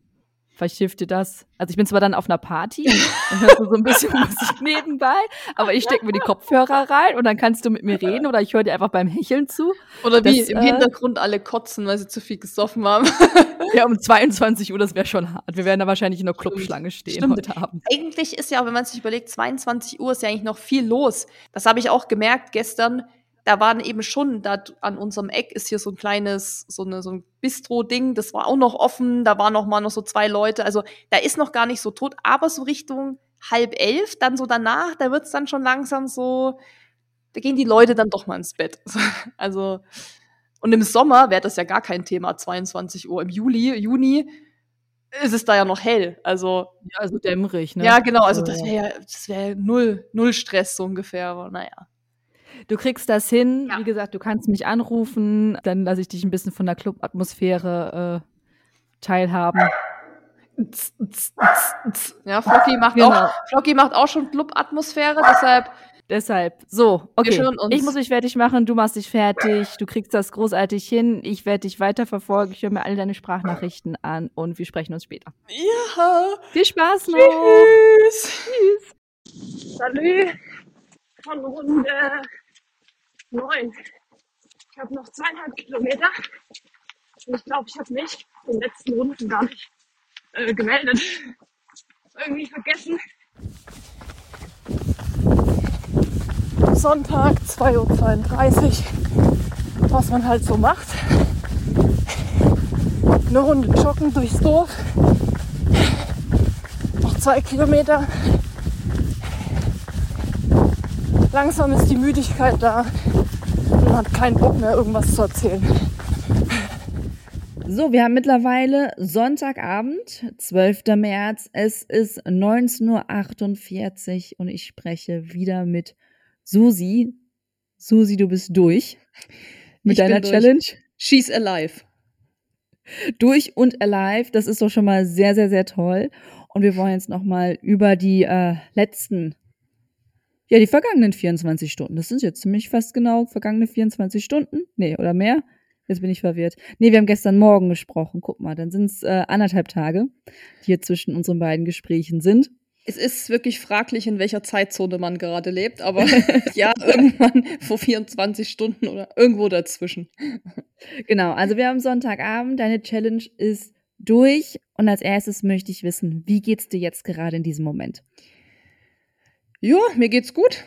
Vielleicht hilft dir das. Also ich bin zwar dann auf einer Party und hörst du so ein bisschen Musik nebenbei, aber ich stecke mir die Kopfhörer rein und dann kannst du mit mir reden oder ich höre dir einfach beim Hecheln zu. Oder wie Das, im äh, Hintergrund alle kotzen, weil sie zu viel gesoffen haben. Ja, um 22 Uhr, das wäre schon hart. Wir werden da wahrscheinlich in der. Clubschlange stehen Stimmt. heute Abend. eigentlich ist ja, wenn man sich überlegt, 22 Uhr ist ja eigentlich noch viel los. Das habe ich auch gemerkt gestern. Da waren eben schon, da an unserem Eck ist hier so ein kleines, so, eine, so ein Bistro-Ding, das war auch noch offen, da waren noch mal noch so zwei Leute. Also da ist noch gar nicht so tot, aber so Richtung halb elf, dann so danach, da wird's dann schon langsam so, da gehen die Leute dann doch mal ins Bett. Also, und im Sommer wäre das ja gar kein Thema, 22 Uhr. Im Juli, Juni ist es da ja noch hell. Also, Ja, also dämmerig, ne? ja, genau, also Äh, das wäre ja, das wäre null, null Stress so ungefähr, aber naja. Du kriegst das hin. Ja. Wie gesagt, du kannst mich anrufen. Dann lasse ich dich ein bisschen von der Clubatmosphäre äh, teilhaben. Ja, Flocky macht Genau. auch, Flocky macht auch schon Club-Atmosphäre, deshalb, Deshalb, so, okay. Ich muss mich fertig machen, du machst dich fertig, du kriegst das großartig hin, ich werde dich weiterverfolgen, ich höre mir alle deine Sprachnachrichten an und wir sprechen uns später. ja, Viel Spaß noch! tschüss. Salü von Runde 9. Ich habe noch zweieinhalb Kilometer. Und ich glaube, ich habe mich in den letzten Runden gar nicht äh, gemeldet. Irgendwie vergessen. Sonntag, 2.32 Uhr. Was man halt so macht. Eine Runde joggen durchs Dorf. Noch zwei Kilometer. Langsam ist die Müdigkeit da man hat keinen Bock mehr, irgendwas zu erzählen. So, wir haben mittlerweile Sonntagabend, 12. März. Es ist 19.48 Uhr und ich spreche wieder mit Susi. Susi, du bist durch mit Ich bin deiner durch. Challenge. She's alive. Durch und alive. Das ist doch schon mal sehr, sehr, sehr toll. Und wir wollen jetzt nochmal über die äh, letzten, ja, die vergangenen 24 Stunden. Das sind jetzt ziemlich fast genau vergangene 24 Stunden. Nee, oder mehr? Jetzt bin ich verwirrt. Nee, wir haben gestern Morgen gesprochen. Guck mal, dann sind es äh, anderthalb Tage, die hier zwischen unseren beiden Gesprächen sind. Es ist wirklich fraglich, in welcher Zeitzone man gerade lebt, aber ja, irgendwann vor 24 Stunden oder irgendwo dazwischen. Genau, also wir haben Sonntagabend. Deine Challenge ist durch. Und als erstes möchte ich wissen, wie geht's dir jetzt gerade in diesem Moment? Ja, mir geht's gut.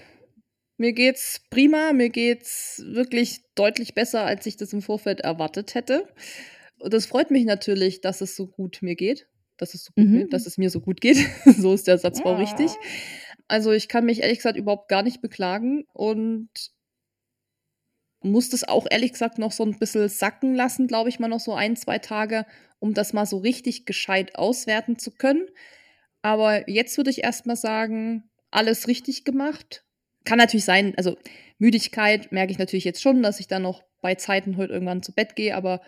Mir geht's prima. Mir geht's wirklich deutlich besser, als ich das im Vorfeld erwartet hätte. Und das freut mich natürlich, dass es so gut mir geht. Dass es, so gut Mhm. mir, dass es mir so gut geht. so ist der Satzbau Ja. richtig. Also ich kann mich ehrlich gesagt überhaupt gar nicht beklagen und muss das auch ehrlich gesagt noch so ein bisschen sacken lassen, glaube ich mal noch so ein, zwei Tage, um das mal so richtig gescheit auswerten zu können. Aber jetzt würde ich erstmal sagen, alles richtig gemacht. Kann natürlich sein, also Müdigkeit merke ich natürlich jetzt schon, dass ich dann noch bei Zeiten heute irgendwann zu Bett gehe, aber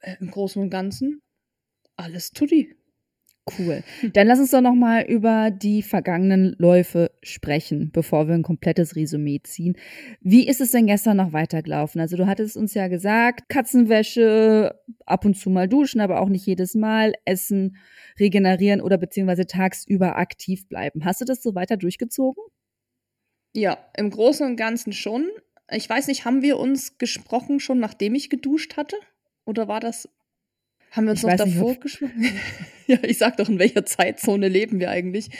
äh, im Großen und Ganzen alles tutti. Cool. Dann lass uns doch noch mal über die vergangenen Läufe sprechen, bevor wir ein komplettes Resümee ziehen. Wie ist es denn gestern noch weitergelaufen? Also du hattest uns ja gesagt, Katzenwäsche, ab und zu mal duschen, aber auch nicht jedes Mal, essen, regenerieren oder beziehungsweise tagsüber aktiv bleiben. Hast du das so weiter durchgezogen? Ja, im Großen und Ganzen schon. Ich weiß nicht, haben wir uns gesprochen schon, nachdem ich geduscht hatte? Oder war das. Haben wir uns Ich noch davor gesprochen? ja, ich sag doch, in welcher Zeitzone leben wir eigentlich?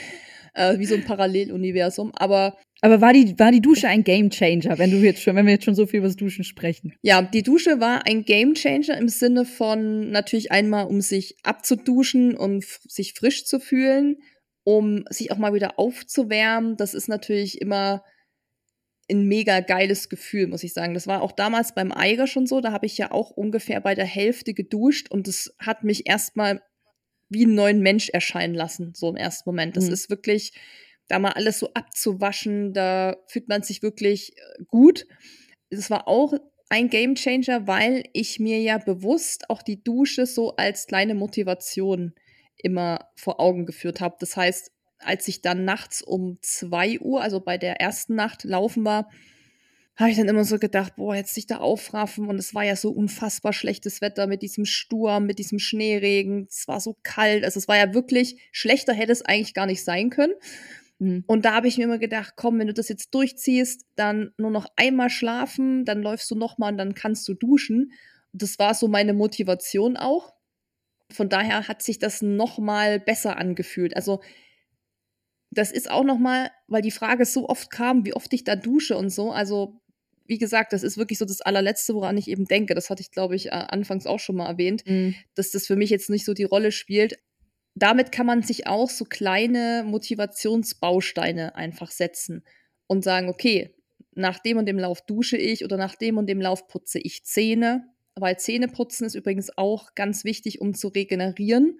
Äh, wie so ein Paralleluniversum. Aber Aber war die, war die Dusche ein Gamechanger, wenn du jetzt schon, wenn wir jetzt schon so viel über das Duschen sprechen? ja, die Dusche war ein Gamechanger im Sinne von natürlich einmal, um sich abzuduschen, um sich frisch zu fühlen, um sich auch mal wieder aufzuwärmen. Das ist natürlich immer ein mega geiles Gefühl, muss ich sagen. Das war auch damals beim Eiger schon so. Da habe ich ja auch ungefähr bei der Hälfte geduscht und das hat mich erstmal wie einen neuen Mensch erscheinen lassen, so im ersten Moment. Das Mhm. ist wirklich, da mal alles so abzuwaschen, da fühlt man sich wirklich äh, gut. Das war auch ein Game Changer, weil ich mir ja bewusst auch die Dusche so als kleine Motivation immer vor Augen geführt habe. Das heißt, als ich dann nachts um zwei Uhr, also bei der ersten Nacht laufen war, habe ich dann immer so gedacht, boah, jetzt sich da aufraffen und es war ja so unfassbar schlechtes Wetter mit diesem Sturm, mit diesem Schneeregen, es war so kalt, also es war ja wirklich, schlechter hätte es eigentlich gar nicht sein können. Mhm. Und da habe ich mir immer gedacht, komm, wenn du das jetzt durchziehst, dann nur noch einmal schlafen, dann läufst du noch mal und dann kannst du duschen. Das war so meine Motivation auch. Von daher hat sich das noch mal besser angefühlt. Also das ist auch noch mal, weil die Frage so oft kam, wie oft ich da dusche und so. Also wie gesagt, das ist wirklich so das allerletzte, woran ich eben denke. Das hatte ich, glaube ich, äh, anfangs auch schon mal erwähnt Mhm. dass das für mich jetzt nicht so die Rolle spielt. Damit kann man sich auch so kleine Motivationsbausteine einfach setzen und sagen, okay, nach dem und dem Lauf dusche ich oder nach dem und dem Lauf putze ich Zähne, weil Zähneputzen ist übrigens auch ganz wichtig, um zu regenerieren.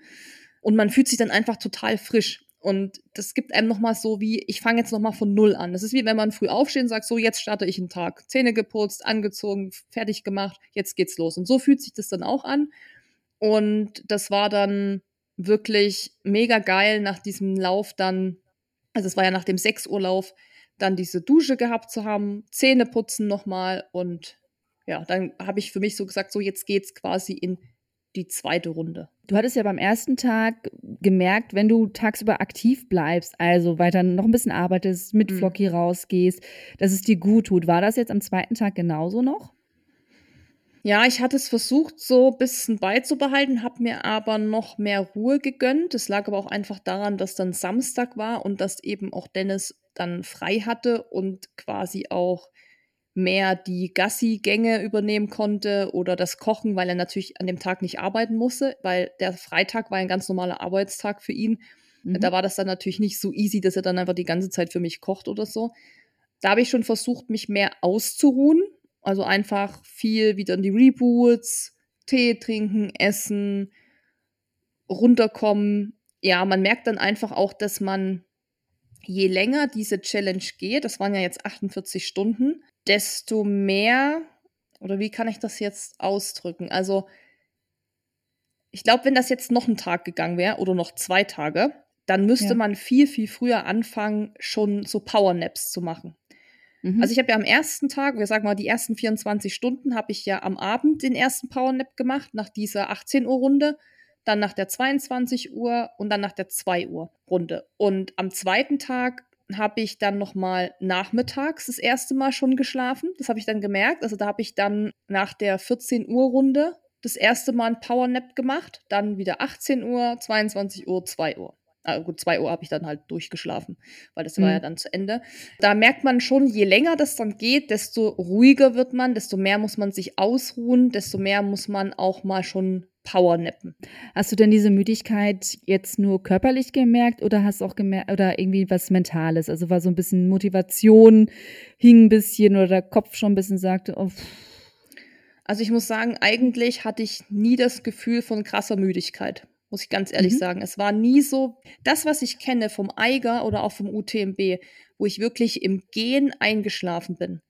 Und man fühlt sich dann einfach total frisch. Und das gibt einem nochmal so wie, ich fange jetzt nochmal von Null an. Das ist wie wenn man früh aufsteht und sagt, so, jetzt starte ich einen Tag. Zähne geputzt, angezogen, fertig gemacht, jetzt geht's los. Und so fühlt sich das dann auch an. Und das war dann wirklich mega geil nach diesem Lauf dann, also es war ja nach dem 6 Uhr Lauf, dann diese Dusche gehabt zu haben, Zähne putzen nochmal und ja, dann habe ich für mich so gesagt, so jetzt geht's quasi in die zweite Runde. Du hattest ja beim ersten Tag gemerkt, wenn du tagsüber aktiv bleibst, also weiter noch ein bisschen arbeitest, mit mhm. Flocky rausgehst, dass es dir gut tut. War das jetzt am zweiten Tag genauso noch? Ja, ich hatte es versucht, so ein bisschen beizubehalten, habe mir aber noch mehr Ruhe gegönnt. Das lag aber auch einfach daran, dass dann Samstag war und dass eben auch Dennis dann frei hatte und quasi auch mehr die Gassi-Gänge übernehmen konnte oder das Kochen, weil er natürlich an dem Tag nicht arbeiten musste, weil der Freitag war ein ganz normaler Arbeitstag für ihn. Mhm. Da war das dann natürlich nicht so easy, dass er dann einfach die ganze Zeit für mich kocht oder so. Da habe ich schon versucht, mich mehr auszuruhen. Also einfach viel wieder in die Reboots, Tee trinken, essen, runterkommen. Ja, man merkt dann einfach auch, dass man je länger diese Challenge geht, das waren ja jetzt 48 Stunden, desto mehr, oder wie kann ich das jetzt ausdrücken? Also, ich glaube, wenn das jetzt noch ein Tag gegangen wäre oder noch zwei Tage, dann müsste ja. man viel, viel früher anfangen, schon so Powernaps zu machen. Mhm. Also ich habe ja am ersten Tag, wir sagen mal die ersten 24 Stunden, habe ich ja am Abend den ersten Powernap gemacht, nach dieser 18 Uhr Runde, dann nach der 22 Uhr und dann nach der 2 Uhr Runde. Und am zweiten Tag habe ich dann noch mal nachmittags das erste Mal schon geschlafen. Das habe ich dann gemerkt. Also da habe ich dann nach der 14 Uhr Runde das erste Mal ein Powernap gemacht, dann wieder 18 Uhr, 22 Uhr, 2 Uhr. Ah, gut, 2 Uhr habe ich dann halt durchgeschlafen, weil das mhm. war ja dann zu Ende. Da merkt man schon, je länger das dann geht, desto ruhiger wird man, desto mehr muss man sich ausruhen, desto mehr muss man auch mal schon Powernappen. Hast du denn diese Müdigkeit jetzt nur körperlich gemerkt oder hast auch gemerkt oder irgendwie was Mentales? Also war so ein bisschen Motivation, hing ein bisschen oder der Kopf schon ein bisschen sagte, oh. Also ich muss sagen, eigentlich hatte ich nie das Gefühl von krasser Müdigkeit, muss ich ganz ehrlich mhm. sagen. Es war nie so, das, was ich kenne vom Eiger oder auch vom UTMB, wo ich wirklich im Gehen eingeschlafen bin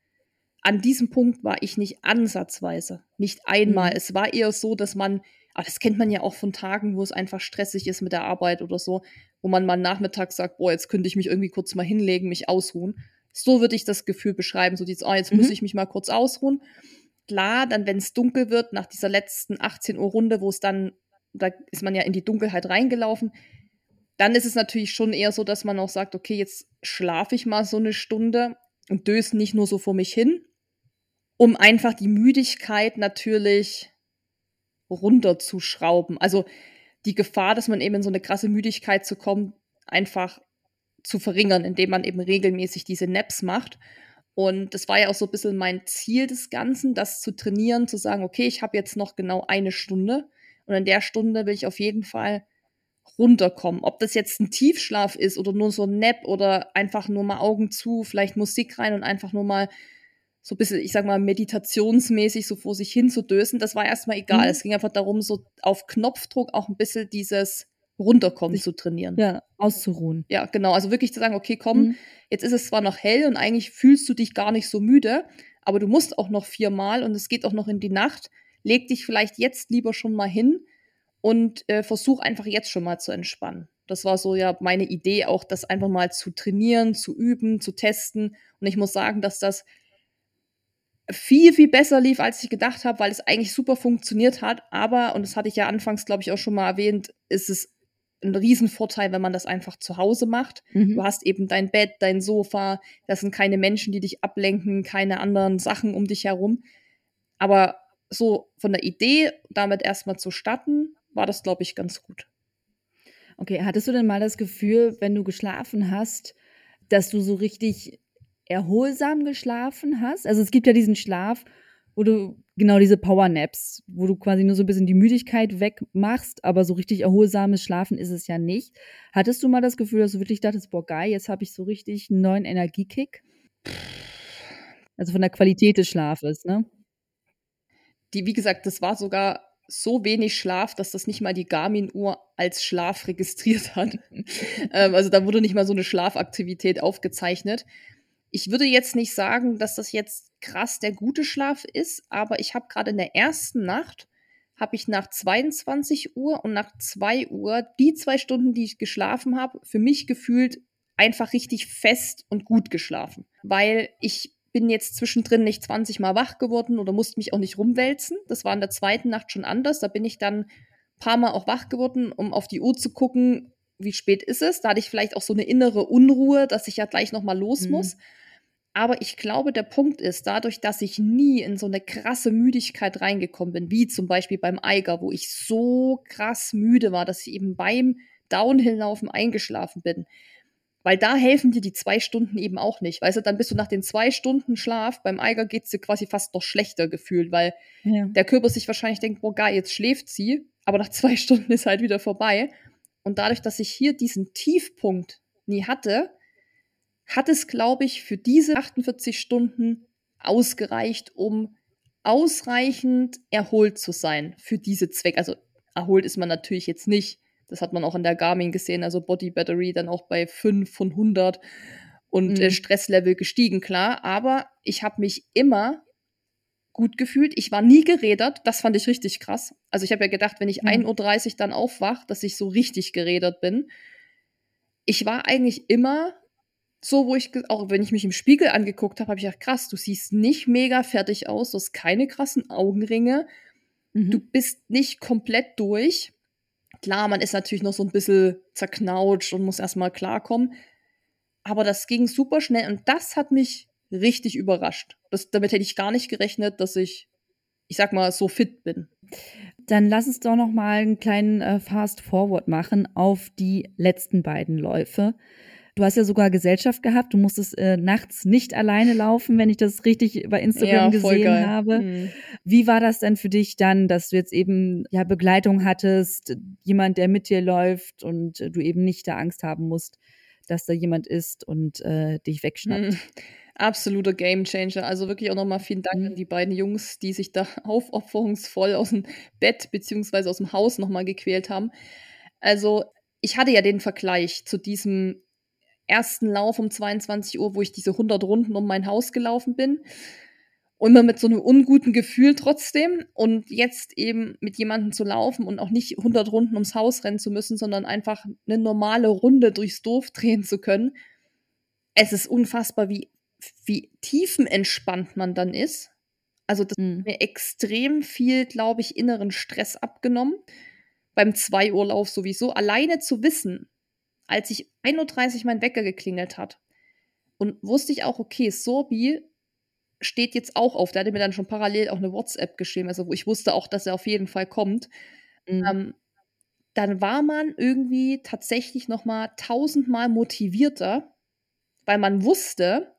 an diesem Punkt war ich nicht ansatzweise, nicht einmal. Mhm. Es war eher so, dass man aber das kennt man ja auch von Tagen, wo es einfach stressig ist mit der Arbeit oder so, wo man mal nachmittags sagt, boah, jetzt könnte ich mich irgendwie kurz mal hinlegen, mich ausruhen. So würde ich das Gefühl beschreiben, so dieses, oh, jetzt mhm. muss ich mich mal kurz ausruhen. Klar, dann, wenn es dunkel wird, nach dieser letzten 18 Uhr Runde, wo es dann, da ist man ja in die Dunkelheit reingelaufen, dann ist es natürlich schon eher so, dass man auch sagt, okay, jetzt schlafe ich mal so eine Stunde und döse nicht nur so vor mich hin, um einfach die Müdigkeit natürlich runterzuschrauben. Also die Gefahr, dass man eben in so eine krasse Müdigkeit zu kommen, einfach zu verringern, indem man eben regelmäßig diese Naps macht. Und das war ja auch so ein bisschen mein Ziel des Ganzen, das zu trainieren, zu sagen, okay, ich habe jetzt noch genau eine Stunde und in der Stunde will ich auf jeden Fall runterkommen. Ob das jetzt ein Tiefschlaf ist oder nur so ein Nap oder einfach nur mal Augen zu, vielleicht Musik rein und einfach nur mal so ein bisschen, ich sag mal, meditationsmäßig so vor sich hin zu dösen, das war erstmal egal. Mhm. Es ging einfach darum, so auf Knopfdruck auch ein bisschen dieses Runterkommen sich, zu trainieren. Ja, auszuruhen. Ja, genau. Also wirklich zu sagen, okay, komm, mhm. jetzt ist es zwar noch hell und eigentlich fühlst du dich gar nicht so müde, aber du musst auch noch viermal und es geht auch noch in die Nacht. Leg dich vielleicht jetzt lieber schon mal hin und äh, versuch einfach jetzt schon mal zu entspannen. Das war so ja meine Idee, auch das einfach mal zu trainieren, zu üben, zu testen. Und ich muss sagen, dass das viel, viel besser lief, als ich gedacht habe, weil es eigentlich super funktioniert hat. Aber, und das hatte ich ja anfangs, glaube ich, auch schon mal erwähnt, ist es ein Riesenvorteil, wenn man das einfach zu Hause macht. Mhm. Du hast eben dein Bett, dein Sofa, das sind keine Menschen, die dich ablenken, keine anderen Sachen um dich herum. Aber so von der Idee, damit erstmal zu starten, war das, glaube ich, ganz gut. Okay, hattest du denn mal das Gefühl, wenn du geschlafen hast, dass du so richtig erholsam geschlafen hast? Also es gibt ja diesen Schlaf, wo du genau diese Powernaps, wo du quasi nur so ein bisschen die Müdigkeit wegmachst, aber so richtig erholsames Schlafen ist es ja nicht. Hattest du mal das Gefühl, dass du wirklich dachtest, boah, geil, jetzt habe ich so richtig einen neuen Energiekick? Also von der Qualität des Schlafes, ne? Die, wie gesagt, das war sogar so wenig Schlaf, dass das nicht mal die Garmin-Uhr als Schlaf registriert hat. ähm, also da wurde nicht mal so eine Schlafaktivität aufgezeichnet. Ich würde jetzt nicht sagen, dass das jetzt krass der gute Schlaf ist, aber ich habe gerade in der ersten Nacht, habe ich nach 22 Uhr und nach 2 Uhr die zwei Stunden, die ich geschlafen habe, für mich gefühlt einfach richtig fest und gut geschlafen. Weil ich bin jetzt zwischendrin nicht 20 Mal wach geworden oder musste mich auch nicht rumwälzen. Das war in der zweiten Nacht schon anders. Da bin ich dann ein paar Mal auch wach geworden, um auf die Uhr zu gucken, wie spät ist es. Da hatte ich vielleicht auch so eine innere Unruhe, dass ich ja gleich nochmal los mhm. muss. Aber ich glaube, der Punkt ist, dadurch, dass ich nie in so eine krasse Müdigkeit reingekommen bin, wie zum Beispiel beim Eiger, wo ich so krass müde war, dass ich eben beim Downhill-Laufen eingeschlafen bin. Weil da helfen dir die zwei Stunden eben auch nicht. Weißt du, dann bist du nach den zwei Stunden Schlaf, beim Eiger geht's dir quasi fast noch schlechter gefühlt, weil ja. der Körper sich wahrscheinlich denkt, boah, geil, jetzt schläft sie, aber nach zwei Stunden ist halt wieder vorbei. Und dadurch, dass ich hier diesen Tiefpunkt nie hatte, hat es, glaube ich, für diese 48 Stunden ausgereicht, um ausreichend erholt zu sein für diese Zwecke. Also erholt ist man natürlich jetzt nicht. Das hat man auch in der Garmin gesehen, also Body Battery dann auch bei 5 von 100 und äh, mhm. Stresslevel gestiegen, klar. Aber ich habe mich immer gut gefühlt. Ich war nie gerädert. Das fand ich richtig krass. Also ich habe ja gedacht, wenn ich mhm. 1.30 Uhr dann aufwach, dass ich so richtig gerädert bin. Ich war eigentlich immer so, wo ich, auch wenn ich mich im Spiegel angeguckt habe, habe ich gedacht, krass, du siehst nicht mega fertig aus, du hast keine krassen Augenringe, mhm. du bist nicht komplett durch. Klar, man ist natürlich noch so ein bisschen zerknautscht und muss erstmal klarkommen. Aber das ging super schnell und das hat mich richtig überrascht. Das, damit hätte ich gar nicht gerechnet, dass ich, ich sag mal, so fit bin. Dann lass uns doch noch mal einen kleinen äh, Fast Forward machen auf die letzten beiden Läufe. Du hast ja sogar Gesellschaft gehabt. Du musstest äh, nachts nicht alleine laufen, wenn ich das richtig bei Instagram ja, gesehen habe. Mhm. Wie war das denn für dich dann, dass du jetzt eben ja Begleitung hattest, jemand, der mit dir läuft und äh, du eben nicht da Angst haben musst, dass da jemand ist und äh, dich wegschnappt? Mhm. Absoluter Gamechanger. Also wirklich auch nochmal vielen Dank mhm. an die beiden Jungs, die sich da aufopferungsvoll aus dem Bett beziehungsweise aus dem Haus nochmal gequält haben. Also ich hatte ja den Vergleich zu diesem ersten Lauf um 22 Uhr, wo ich diese 100 Runden um mein Haus gelaufen bin. Und immer mit so einem unguten Gefühl trotzdem. Und jetzt eben mit jemandem zu laufen und auch nicht 100 Runden ums Haus rennen zu müssen, sondern einfach eine normale Runde durchs Dorf drehen zu können. Es ist unfassbar, wie, wie tiefenentspannt man dann ist. Also das mhm. hat mir extrem viel, glaube ich, inneren Stress abgenommen. Beim 2 Uhr Lauf sowieso. Alleine zu wissen, als ich 1.30 Uhr mein Wecker geklingelt hat. Und wusste ich auch, okay, Sorbi steht jetzt auch auf. Der hatte mir dann schon parallel auch eine WhatsApp geschrieben, also wo ich wusste auch, dass er auf jeden Fall kommt. Mhm. Ähm, dann war man irgendwie tatsächlich noch mal tausendmal motivierter, weil man wusste,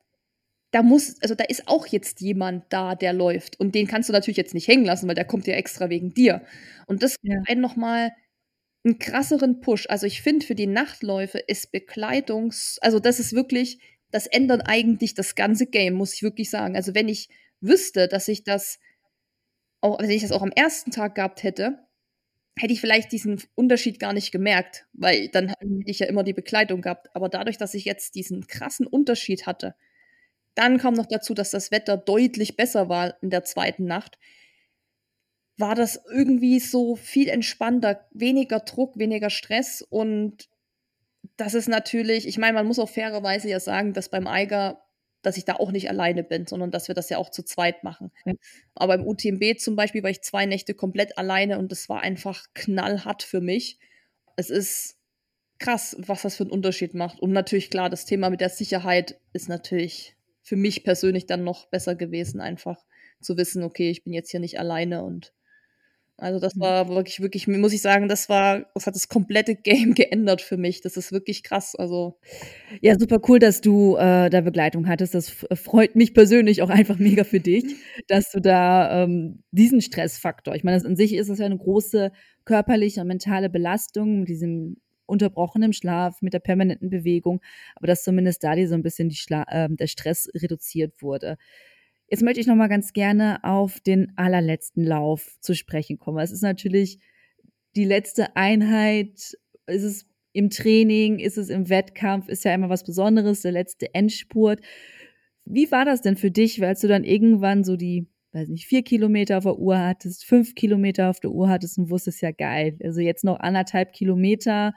da muss, also da ist auch jetzt jemand da, der läuft. Und den kannst du natürlich jetzt nicht hängen lassen, weil der kommt ja extra wegen dir. Und das ja. einen noch mal einen krasseren Push. Also ich finde, für die Nachtläufe ist Bekleidungs-, also das ist wirklich, das ändert eigentlich das ganze Game, muss ich wirklich sagen. Also wenn ich wüsste, dass ich das auch, wenn ich das auch am ersten Tag gehabt hätte, hätte ich vielleicht diesen Unterschied gar nicht gemerkt, weil dann hätte ich ja immer die Bekleidung gehabt. Aber dadurch, dass ich jetzt diesen krassen Unterschied hatte, dann kam noch dazu, dass das Wetter deutlich besser war in der zweiten Nacht, war das irgendwie so viel entspannter, weniger Druck, weniger Stress und das ist natürlich, ich meine, man muss auch fairerweise ja sagen, dass beim Eiger, dass ich da auch nicht alleine bin, sondern dass wir das ja auch zu zweit machen. Ja. Aber im UTMB zum Beispiel war ich zwei Nächte komplett alleine und das war einfach knallhart für mich. Es ist krass, was das für einen Unterschied macht. Und natürlich klar, das Thema mit der Sicherheit ist natürlich für mich persönlich dann noch besser gewesen, einfach zu wissen, okay, ich bin jetzt hier nicht alleine und Also das mhm. war wirklich, wirklich, muss ich sagen, das war, das hat das komplette Game geändert für mich. Das ist wirklich krass. Also ja, super cool, dass du äh, da Begleitung hattest. Das freut mich persönlich auch einfach mega für dich, dass du da ähm, diesen Stressfaktor. Ich meine, das an sich ist das ja eine große körperliche und mentale Belastung mit diesem unterbrochenen Schlaf, mit der permanenten Bewegung, aber dass zumindest da die so ein bisschen die Schla äh, der Stress reduziert wurde. Jetzt möchte ich noch mal ganz gerne auf den allerletzten Lauf zu sprechen kommen. Es ist natürlich die letzte Einheit. Ist es im Training? Ist es im Wettkampf? Ist ja immer was Besonderes, der letzte Endspurt. Wie war das denn für dich, als du dann irgendwann so die, weiß nicht, vier Kilometer auf der Uhr hattest, fünf Kilometer auf der Uhr hattest und wusstest ja geil. Also jetzt noch anderthalb Kilometer,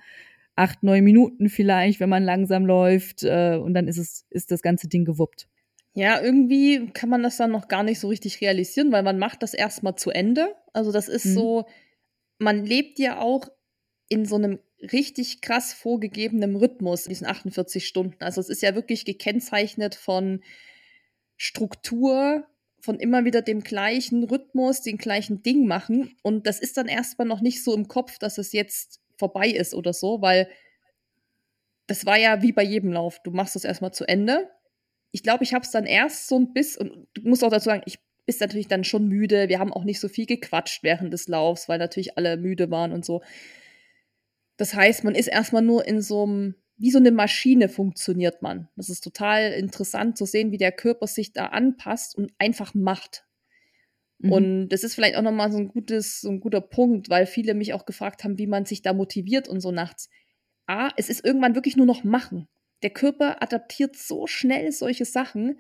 acht, neun Minuten vielleicht, wenn man langsam läuft, äh, und dann ist es, ist das ganze Ding gewuppt. Ja, irgendwie kann man das dann noch gar nicht so richtig realisieren, weil man macht das erstmal zu Ende. Also das ist mhm. so, man lebt ja auch in so einem richtig krass vorgegebenen Rhythmus, diesen 48 Stunden. Also es ist ja wirklich gekennzeichnet von Struktur, von immer wieder dem gleichen Rhythmus, den gleichen Ding machen. Und das ist dann erstmal noch nicht so im Kopf, dass es jetzt vorbei ist oder so, weil das war ja wie bei jedem Lauf. Du machst das erstmal zu Ende ich glaube, ich habe es dann erst so ein bisschen, und du musst auch dazu sagen, ich bin natürlich dann schon müde. Wir haben auch nicht so viel gequatscht während des Laufs, weil natürlich alle müde waren und so. Das heißt, man ist erstmal nur in so einem, wie so eine Maschine funktioniert man. Das ist total interessant zu sehen, wie der Körper sich da anpasst und einfach macht. Mhm. Und das ist vielleicht auch nochmal so ein gutes, so ein guter Punkt, weil viele mich auch gefragt haben, wie man sich da motiviert und so nachts. A, es ist irgendwann wirklich nur noch machen der Körper adaptiert so schnell solche Sachen.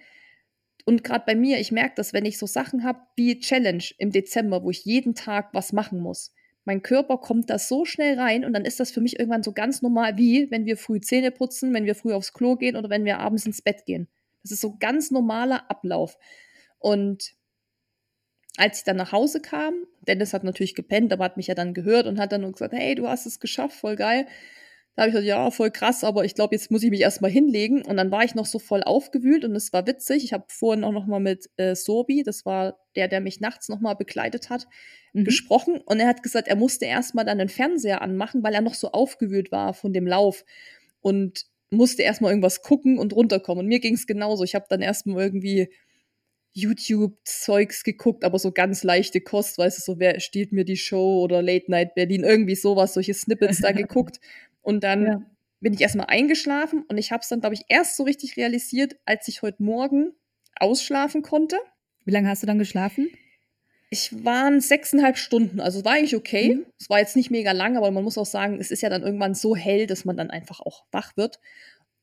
Und gerade bei mir, ich merke das, wenn ich so Sachen habe wie Challenge im Dezember, wo ich jeden Tag was machen muss. Mein Körper kommt da so schnell rein und dann ist das für mich irgendwann so ganz normal, wie wenn wir früh Zähne putzen, wenn wir früh aufs Klo gehen oder wenn wir abends ins Bett gehen. Das ist so ganz normaler Ablauf. Und als ich dann nach Hause kam, Dennis hat natürlich gepennt, aber hat mich ja dann gehört und hat dann gesagt, hey, du hast es geschafft, voll geil. Da habe ich gesagt, ja, voll krass, aber ich glaube, jetzt muss ich mich erstmal hinlegen. Und dann war ich noch so voll aufgewühlt und es war witzig. Ich habe vorhin auch noch mal mit äh, Sorbi, das war der, der mich nachts noch mal begleitet hat, mhm. gesprochen. Und er hat gesagt, er musste erstmal dann den Fernseher anmachen, weil er noch so aufgewühlt war von dem Lauf. Und musste erstmal irgendwas gucken und runterkommen. Und mir ging es genauso. Ich habe dann erstmal irgendwie YouTube-Zeugs geguckt, aber so ganz leichte Kost, weißt du, so wer stiehlt mir die Show oder Late Night Berlin, irgendwie sowas, solche Snippets da geguckt. Und dann ja. bin ich erstmal eingeschlafen und ich habe es dann, glaube ich, erst so richtig realisiert, als ich heute Morgen ausschlafen konnte. Wie lange hast du dann geschlafen? Ich waren sechseinhalb Stunden, also war eigentlich okay. Mhm. Es war jetzt nicht mega lang, aber man muss auch sagen, es ist ja dann irgendwann so hell, dass man dann einfach auch wach wird.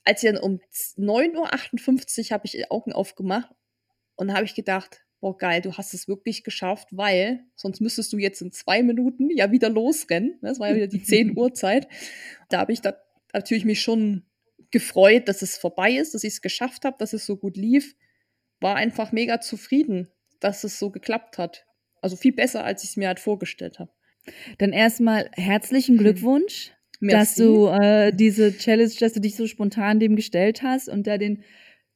Als ich dann um 9.58 Uhr habe ich die Augen aufgemacht und habe ich gedacht, boah, geil, du hast es wirklich geschafft, weil sonst müsstest du jetzt in zwei Minuten ja wieder losrennen. Das war ja wieder die 10 Uhr Zeit. Da habe ich da natürlich mich schon gefreut, dass es vorbei ist, dass ich es geschafft habe, dass es so gut lief. War einfach mega zufrieden, dass es so geklappt hat. Also viel besser, als ich es mir halt vorgestellt habe. Dann erstmal herzlichen Glückwunsch, Merci. dass du äh, diese Challenge, dass du dich so spontan dem gestellt hast und da den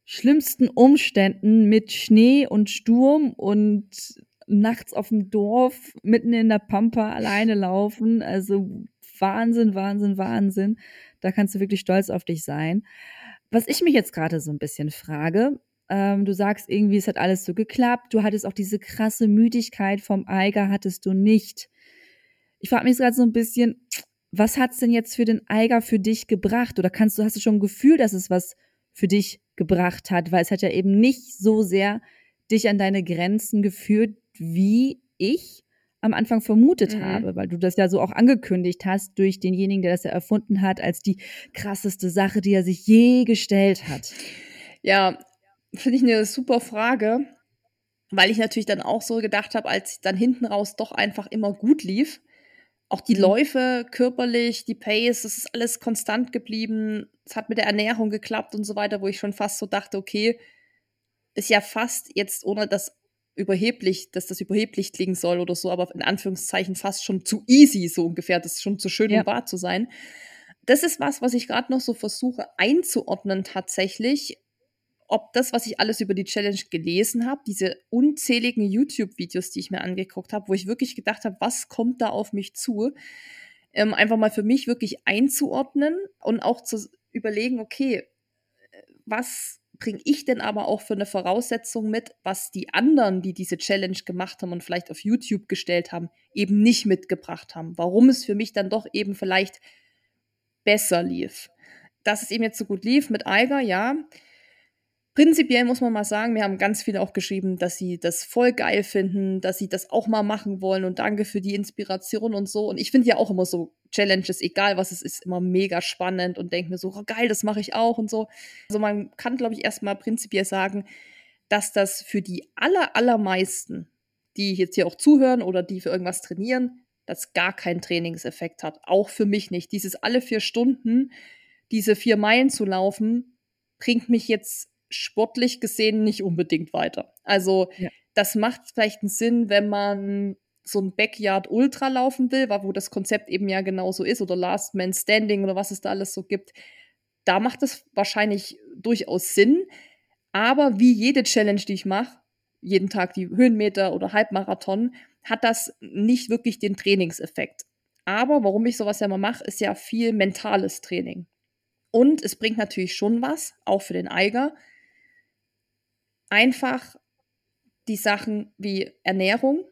schlimmsten Umständen mit Schnee und Sturm und nachts auf dem Dorf mitten in der Pampa alleine laufen. Also Wahnsinn, Wahnsinn, Wahnsinn. Da kannst du wirklich stolz auf dich sein. Was ich mich jetzt gerade so ein bisschen frage, ähm, du sagst irgendwie, es hat alles so geklappt. Du hattest auch diese krasse Müdigkeit vom Eiger, hattest du nicht. Ich frage mich gerade so ein bisschen, was hat's denn jetzt für den Eiger für dich gebracht? Oder kannst du, hast du schon ein Gefühl, dass es was für dich gebracht hat, weil es hat ja eben nicht so sehr dich an deine Grenzen geführt, wie ich am Anfang vermutet mhm. habe, weil du das ja so auch angekündigt hast durch denjenigen, der das ja erfunden hat, als die krasseste Sache, die er sich je gestellt hat. Ja, finde ich eine super Frage, weil ich natürlich dann auch so gedacht habe, als dann hinten raus doch einfach immer gut lief, auch die. Läufe körperlich, die Pace, das ist alles konstant geblieben. Es hat mit der Ernährung geklappt und so weiter, wo ich schon fast so dachte, okay, ist ja fast jetzt, ohne das überheblich, dass das überheblich klingen soll oder so, aber in Anführungszeichen fast schon zu easy, so ungefähr. Das ist schon zu schön, ja. um wahr zu sein. Das ist was, was ich gerade noch so versuche einzuordnen tatsächlich, ob das, was ich alles über die Challenge gelesen habe, diese unzähligen YouTube-Videos, die ich mir angeguckt habe, wo ich wirklich gedacht habe, was kommt da auf mich zu, ähm, einfach mal für mich wirklich einzuordnen und auch zu überlegen, okay, was bringe ich denn aber auch für eine Voraussetzung mit, was die anderen, die diese Challenge gemacht haben und vielleicht auf YouTube gestellt haben, eben nicht mitgebracht haben. Warum es für mich dann doch eben vielleicht besser lief. Dass es eben jetzt so gut lief mit Eiger, ja, Prinzipiell muss man mal sagen, mir haben ganz viele auch geschrieben, dass sie das voll geil finden, dass sie das auch mal machen wollen und danke für die Inspiration und so. Und ich finde ja auch immer so Challenges, egal was es ist, immer mega spannend und denke mir so, oh, geil, das mache ich auch und so. Also man kann, glaube ich, erstmal prinzipiell sagen, dass das für die aller, allermeisten, die jetzt hier auch zuhören oder die für irgendwas trainieren, das gar keinen Trainingseffekt hat. Auch für mich nicht. Dieses alle vier Stunden, diese vier Meilen zu laufen, bringt mich jetzt sportlich gesehen nicht unbedingt weiter. Also ja. das macht vielleicht einen Sinn, wenn man so ein Backyard Ultra laufen will, wo das Konzept eben ja genauso ist, oder Last Man Standing oder was es da alles so gibt. Da macht es wahrscheinlich durchaus Sinn. Aber wie jede Challenge, die ich mache, jeden Tag die Höhenmeter oder Halbmarathon, hat das nicht wirklich den Trainingseffekt. Aber warum ich sowas ja mal mache, ist ja viel mentales Training. Und es bringt natürlich schon was, auch für den Eiger, einfach die Sachen wie Ernährung,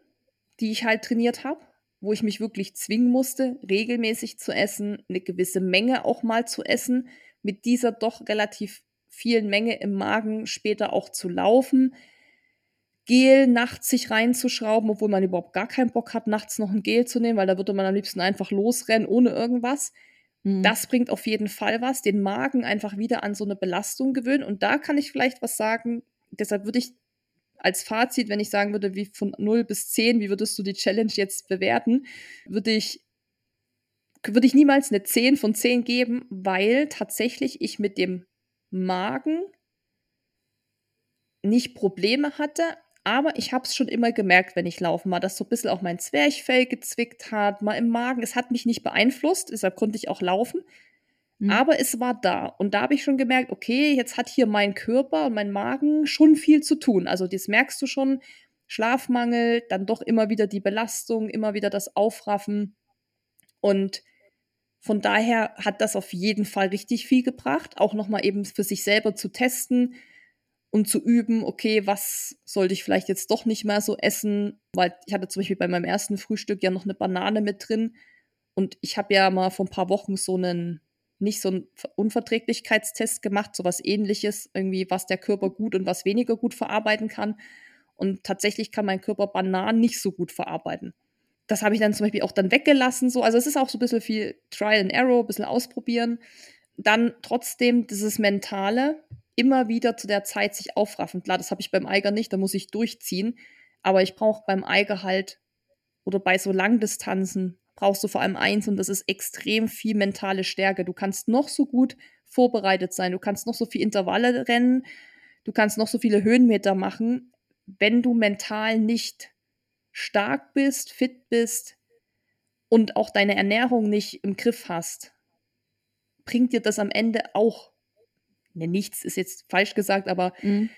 die ich halt trainiert habe, wo ich mich wirklich zwingen musste, regelmäßig zu essen, eine gewisse Menge auch mal zu essen, mit dieser doch relativ vielen Menge im Magen später auch zu laufen, Gel nachts sich reinzuschrauben, obwohl man überhaupt gar keinen Bock hat, nachts noch ein Gel zu nehmen, weil da würde man am liebsten einfach losrennen ohne irgendwas. Mhm. Das bringt auf jeden Fall was, den Magen einfach wieder an so eine Belastung gewöhnen. Und da kann ich vielleicht was sagen, deshalb würde ich als Fazit, wenn ich sagen würde, wie von 0 bis 10, wie würdest du die Challenge jetzt bewerten, würde ich würde ich niemals eine 10 von 10 geben, weil tatsächlich ich mit dem Magen nicht Probleme hatte, aber ich habe es schon immer gemerkt, wenn ich laufen war, dass so ein bisschen auch mein Zwerchfell gezwickt hat, mal im Magen. Es hat mich nicht beeinflusst, deshalb konnte ich auch laufen. Mhm. Aber es war da. Und da habe ich schon gemerkt, okay, jetzt hat hier mein Körper und mein Magen schon viel zu tun. Also das merkst du schon, Schlafmangel, dann doch immer wieder die Belastung, immer wieder das Aufraffen. Und von daher hat das auf jeden Fall richtig viel gebracht, auch nochmal eben für sich selber zu testen und zu üben, okay, was sollte ich vielleicht jetzt doch nicht mehr so essen, weil ich hatte zum Beispiel bei meinem ersten Frühstück ja noch eine Banane mit drin und ich habe ja mal vor ein paar Wochen so einen nicht so einen Unverträglichkeitstest gemacht, so was ähnliches, irgendwie, was der Körper gut und was weniger gut verarbeiten kann. Und tatsächlich kann mein Körper Bananen nicht so gut verarbeiten. Das habe ich dann zum Beispiel auch dann weggelassen. So. Also es ist auch so ein bisschen viel Trial and Error, ein bisschen ausprobieren. Dann trotzdem dieses Mentale, immer wieder zu der Zeit sich aufraffen. Klar, das habe ich beim Eiger nicht, da muss ich durchziehen. Aber ich brauche beim Eiger halt oder bei so Langdistanzen brauchst du vor allem eins und das ist extrem viel mentale Stärke. Du kannst noch so gut vorbereitet sein, du kannst noch so viel Intervalle rennen, du kannst noch so viele Höhenmeter machen, wenn du mental nicht stark bist, fit bist und auch deine Ernährung nicht im Griff hast, bringt dir das am Ende auch ne, nichts ist jetzt falsch gesagt, aber mhm.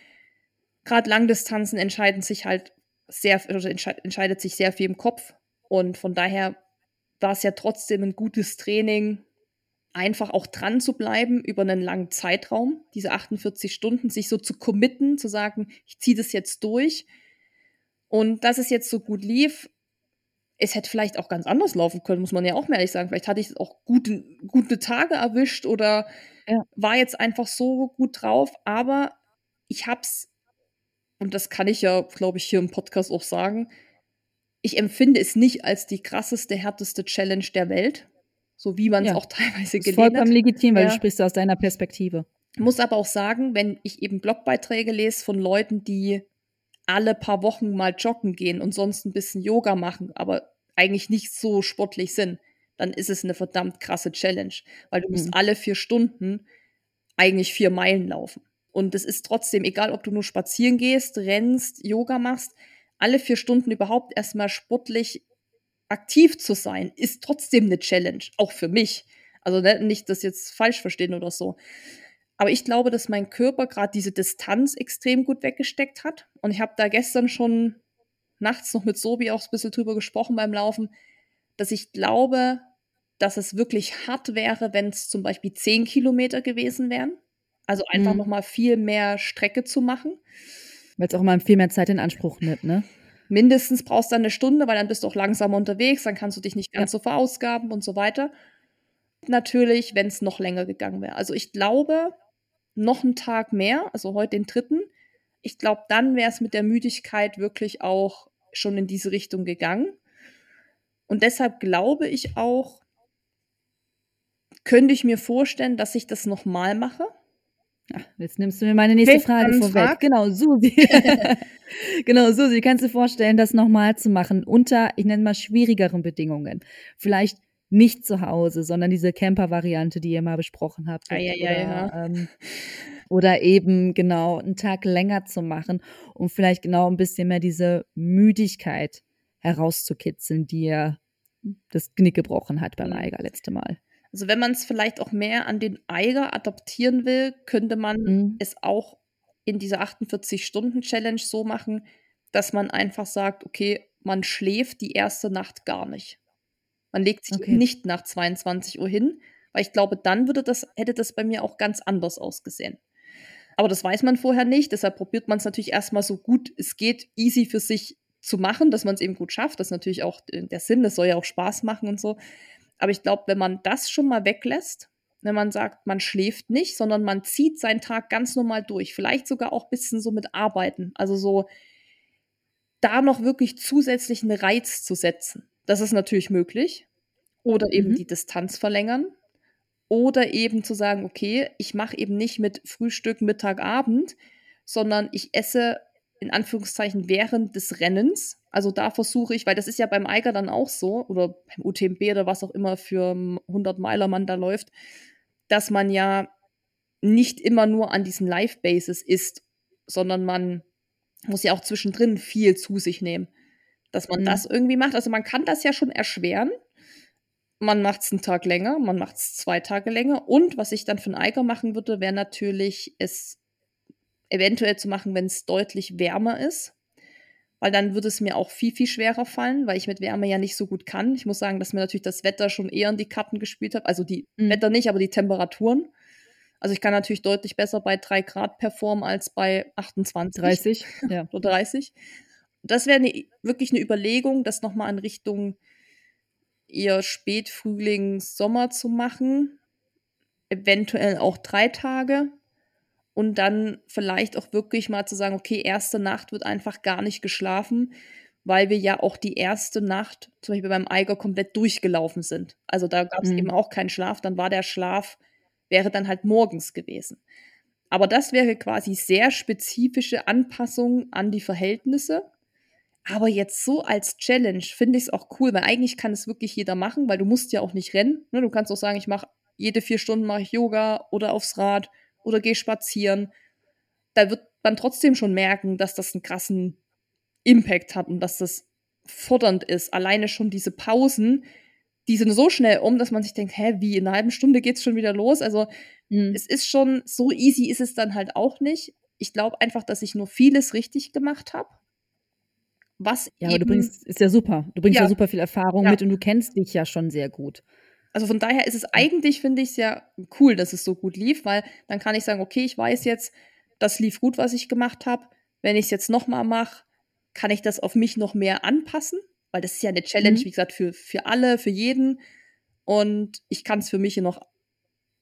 gerade Langdistanzen entscheiden sich halt sehr, entscheidet sich sehr viel im Kopf und von daher war es ja trotzdem ein gutes Training, einfach auch dran zu bleiben über einen langen Zeitraum, diese 48 Stunden, sich so zu committen, zu sagen, ich ziehe das jetzt durch. Und dass es jetzt so gut lief, es hätte vielleicht auch ganz anders laufen können, muss man ja auch mehr ehrlich sagen. Vielleicht hatte ich auch gute, gute Tage erwischt oder ja. war jetzt einfach so gut drauf, aber ich hab's, und das kann ich ja, glaube ich, hier im Podcast auch sagen, ich empfinde es nicht als die krasseste, härteste Challenge der Welt, so wie man es ja. auch teilweise gelesen hat. Vollkommen legitim, weil ja. du sprichst aus deiner Perspektive. Muss aber auch sagen, wenn ich eben Blogbeiträge lese von Leuten, die alle paar Wochen mal joggen gehen und sonst ein bisschen Yoga machen, aber eigentlich nicht so sportlich sind, dann ist es eine verdammt krasse Challenge, weil du mhm. musst alle vier Stunden eigentlich vier Meilen laufen. Und es ist trotzdem, egal ob du nur spazieren gehst, rennst, Yoga machst, alle vier Stunden überhaupt erstmal sportlich aktiv zu sein, ist trotzdem eine Challenge, auch für mich. Also ne, nicht das jetzt falsch verstehen oder so. Aber ich glaube, dass mein Körper gerade diese Distanz extrem gut weggesteckt hat. Und ich habe da gestern schon nachts noch mit Sobi auch ein bisschen drüber gesprochen beim Laufen, dass ich glaube, dass es wirklich hart wäre, wenn es zum Beispiel zehn Kilometer gewesen wären. Also einfach mhm. noch mal viel mehr Strecke zu machen. Weil es auch mal viel mehr Zeit in Anspruch nimmt, ne? Mindestens brauchst du eine Stunde, weil dann bist du auch langsamer unterwegs, dann kannst du dich nicht ganz ja. so verausgaben und so weiter. Natürlich, wenn es noch länger gegangen wäre. Also ich glaube, noch einen Tag mehr, also heute den dritten, ich glaube, dann wäre es mit der Müdigkeit wirklich auch schon in diese Richtung gegangen. Und deshalb glaube ich auch, könnte ich mir vorstellen, dass ich das nochmal mache. Ach, jetzt nimmst du mir meine nächste Frage vorweg. Frag. Genau, Susi. genau, Susi, kannst du dir vorstellen, das nochmal zu machen unter, ich nenne mal schwierigeren Bedingungen? Vielleicht nicht zu Hause, sondern diese Camper-Variante, die ihr mal besprochen habt. Ah, ja, oder, ja, ja. Ähm, oder eben genau einen Tag länger zu machen, um vielleicht genau ein bisschen mehr diese Müdigkeit herauszukitzeln, die ja das Knick gebrochen hat beim mhm. Eiger letzte Mal. Also wenn man es vielleicht auch mehr an den Eiger adaptieren will, könnte man mhm. es auch in dieser 48-Stunden-Challenge so machen, dass man einfach sagt, okay, man schläft die erste Nacht gar nicht. Man legt sich okay. nicht nach 22 Uhr hin, weil ich glaube, dann würde das, hätte das bei mir auch ganz anders ausgesehen. Aber das weiß man vorher nicht, deshalb probiert man es natürlich erstmal so gut es geht, easy für sich zu machen, dass man es eben gut schafft. Das ist natürlich auch der Sinn, das soll ja auch Spaß machen und so. Aber ich glaube, wenn man das schon mal weglässt, wenn man sagt, man schläft nicht, sondern man zieht seinen Tag ganz normal durch, vielleicht sogar auch ein bisschen so mit Arbeiten, also so da noch wirklich zusätzlichen Reiz zu setzen. Das ist natürlich möglich. Oder eben mhm. die Distanz verlängern. Oder eben zu sagen, okay, ich mache eben nicht mit Frühstück, Mittag, Abend, sondern ich esse in Anführungszeichen während des Rennens. Also da versuche ich, weil das ist ja beim Eiger dann auch so, oder beim UTMB oder was auch immer für 100 Meiler man da läuft, dass man ja nicht immer nur an diesen Live-Bases ist, sondern man muss ja auch zwischendrin viel zu sich nehmen. Dass man mhm. das irgendwie macht. Also man kann das ja schon erschweren. Man macht es einen Tag länger, man macht es zwei Tage länger. Und was ich dann für einen Eiger machen würde, wäre natürlich, es eventuell zu machen, wenn es deutlich wärmer ist. Weil dann würde es mir auch viel, viel schwerer fallen, weil ich mit Wärme ja nicht so gut kann. Ich muss sagen, dass mir natürlich das Wetter schon eher in die Karten gespielt hat. Also die mhm. Wetter nicht, aber die Temperaturen. Also ich kann natürlich deutlich besser bei 3 Grad performen als bei 28. 30, ja. Oder 30. Das wäre ne, wirklich eine Überlegung, das nochmal in Richtung eher Spätfrühling, Sommer zu machen. Eventuell auch drei Tage und dann vielleicht auch wirklich mal zu sagen, okay, erste Nacht wird einfach gar nicht geschlafen, weil wir ja auch die erste Nacht zum Beispiel beim Eiger komplett durchgelaufen sind. Also da gab es mhm. eben auch keinen Schlaf, dann war der Schlaf, wäre dann halt morgens gewesen. Aber das wäre quasi sehr spezifische Anpassung an die Verhältnisse. Aber jetzt so als Challenge finde ich es auch cool, weil eigentlich kann es wirklich jeder machen, weil du musst ja auch nicht rennen. Ne? Du kannst auch sagen, ich mache jede vier Stunden mache ich Yoga oder aufs Rad oder geh spazieren, da wird man trotzdem schon merken, dass das einen krassen Impact hat und dass das fordernd ist. Alleine schon diese Pausen, die sind so schnell um, dass man sich denkt, hä, wie, in einer halben Stunde geht's schon wieder los? Also, mhm. es ist schon, so easy ist es dann halt auch nicht. Ich glaube einfach, dass ich nur vieles richtig gemacht habe. Was ja, aber du bringst, ist ja super. Du bringst ja, ja super viel Erfahrung ja. mit und du kennst dich ja schon sehr gut. Also von daher ist es eigentlich, finde ich, sehr cool, dass es so gut lief, weil dann kann ich sagen, okay, ich weiß jetzt, das lief gut, was ich gemacht habe. Wenn ich es jetzt nochmal mache, kann ich das auf mich noch mehr anpassen, weil das ist ja eine Challenge, mhm. wie gesagt, für, für alle, für jeden. Und ich kann es für mich noch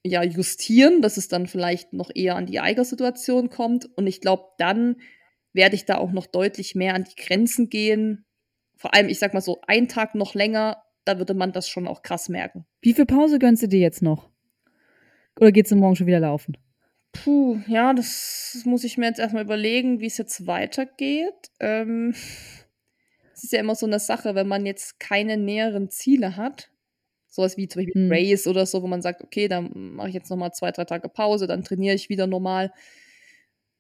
ja, justieren, dass es dann vielleicht noch eher an die Eiger-Situation kommt. Und ich glaube, dann werde ich da auch noch deutlich mehr an die Grenzen gehen. Vor allem, ich sag mal so, ein Tag noch länger da würde man das schon auch krass merken. Wie viel Pause gönnst du dir jetzt noch? Oder geht's du morgen schon wieder laufen? Puh, ja, das muss ich mir jetzt erstmal überlegen, wie es jetzt weitergeht. Ähm, es ist ja immer so eine Sache, wenn man jetzt keine näheren Ziele hat, sowas wie zum Beispiel hm. Race oder so, wo man sagt, okay, dann mache ich jetzt nochmal zwei, drei Tage Pause, dann trainiere ich wieder normal.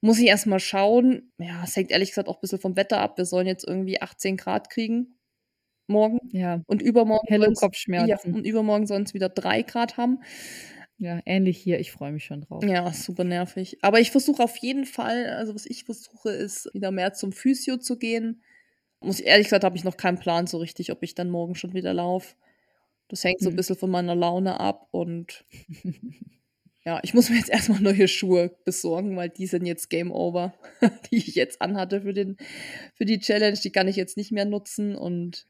Muss ich erstmal schauen. Ja, es hängt ehrlich gesagt auch ein bisschen vom Wetter ab. Wir sollen jetzt irgendwie 18 Grad kriegen morgen. Ja. Und übermorgen helle Kopfschmerzen. Ja, und übermorgen sollen es wieder drei Grad haben. Ja, ähnlich hier. Ich freue mich schon drauf. Ja, super nervig. Aber ich versuche auf jeden Fall, also was ich versuche, ist wieder mehr zum Physio zu gehen. Muss ehrlich gesagt, habe ich noch keinen Plan so richtig, ob ich dann morgen schon wieder laufe. Das hängt so ein Hm. bisschen von meiner Laune ab und ja, ich muss mir jetzt erstmal neue Schuhe besorgen, weil die sind jetzt Game Over, die ich jetzt anhatte für, den, für die Challenge. Die kann ich jetzt nicht mehr nutzen und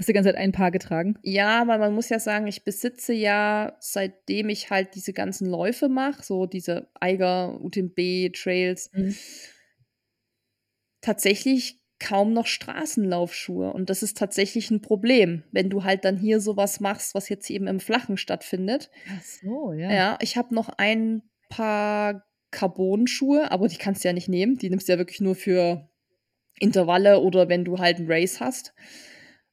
Hast du die ganze Zeit ein Paar getragen? ja, weil man muss ja sagen, ich besitze ja, seitdem ich halt diese ganzen Läufe mache, so diese Eiger, UTMB, Trails, Mhm. tatsächlich kaum noch Straßenlaufschuhe. Und das ist tatsächlich ein Problem, wenn du halt dann hier sowas machst, was jetzt eben im Flachen stattfindet. Ach so, ja. Ja, ich habe noch ein paar Carbon-Schuhe, aber die kannst du ja nicht nehmen. Die nimmst du ja wirklich nur für Intervalle oder wenn du halt ein Race hast.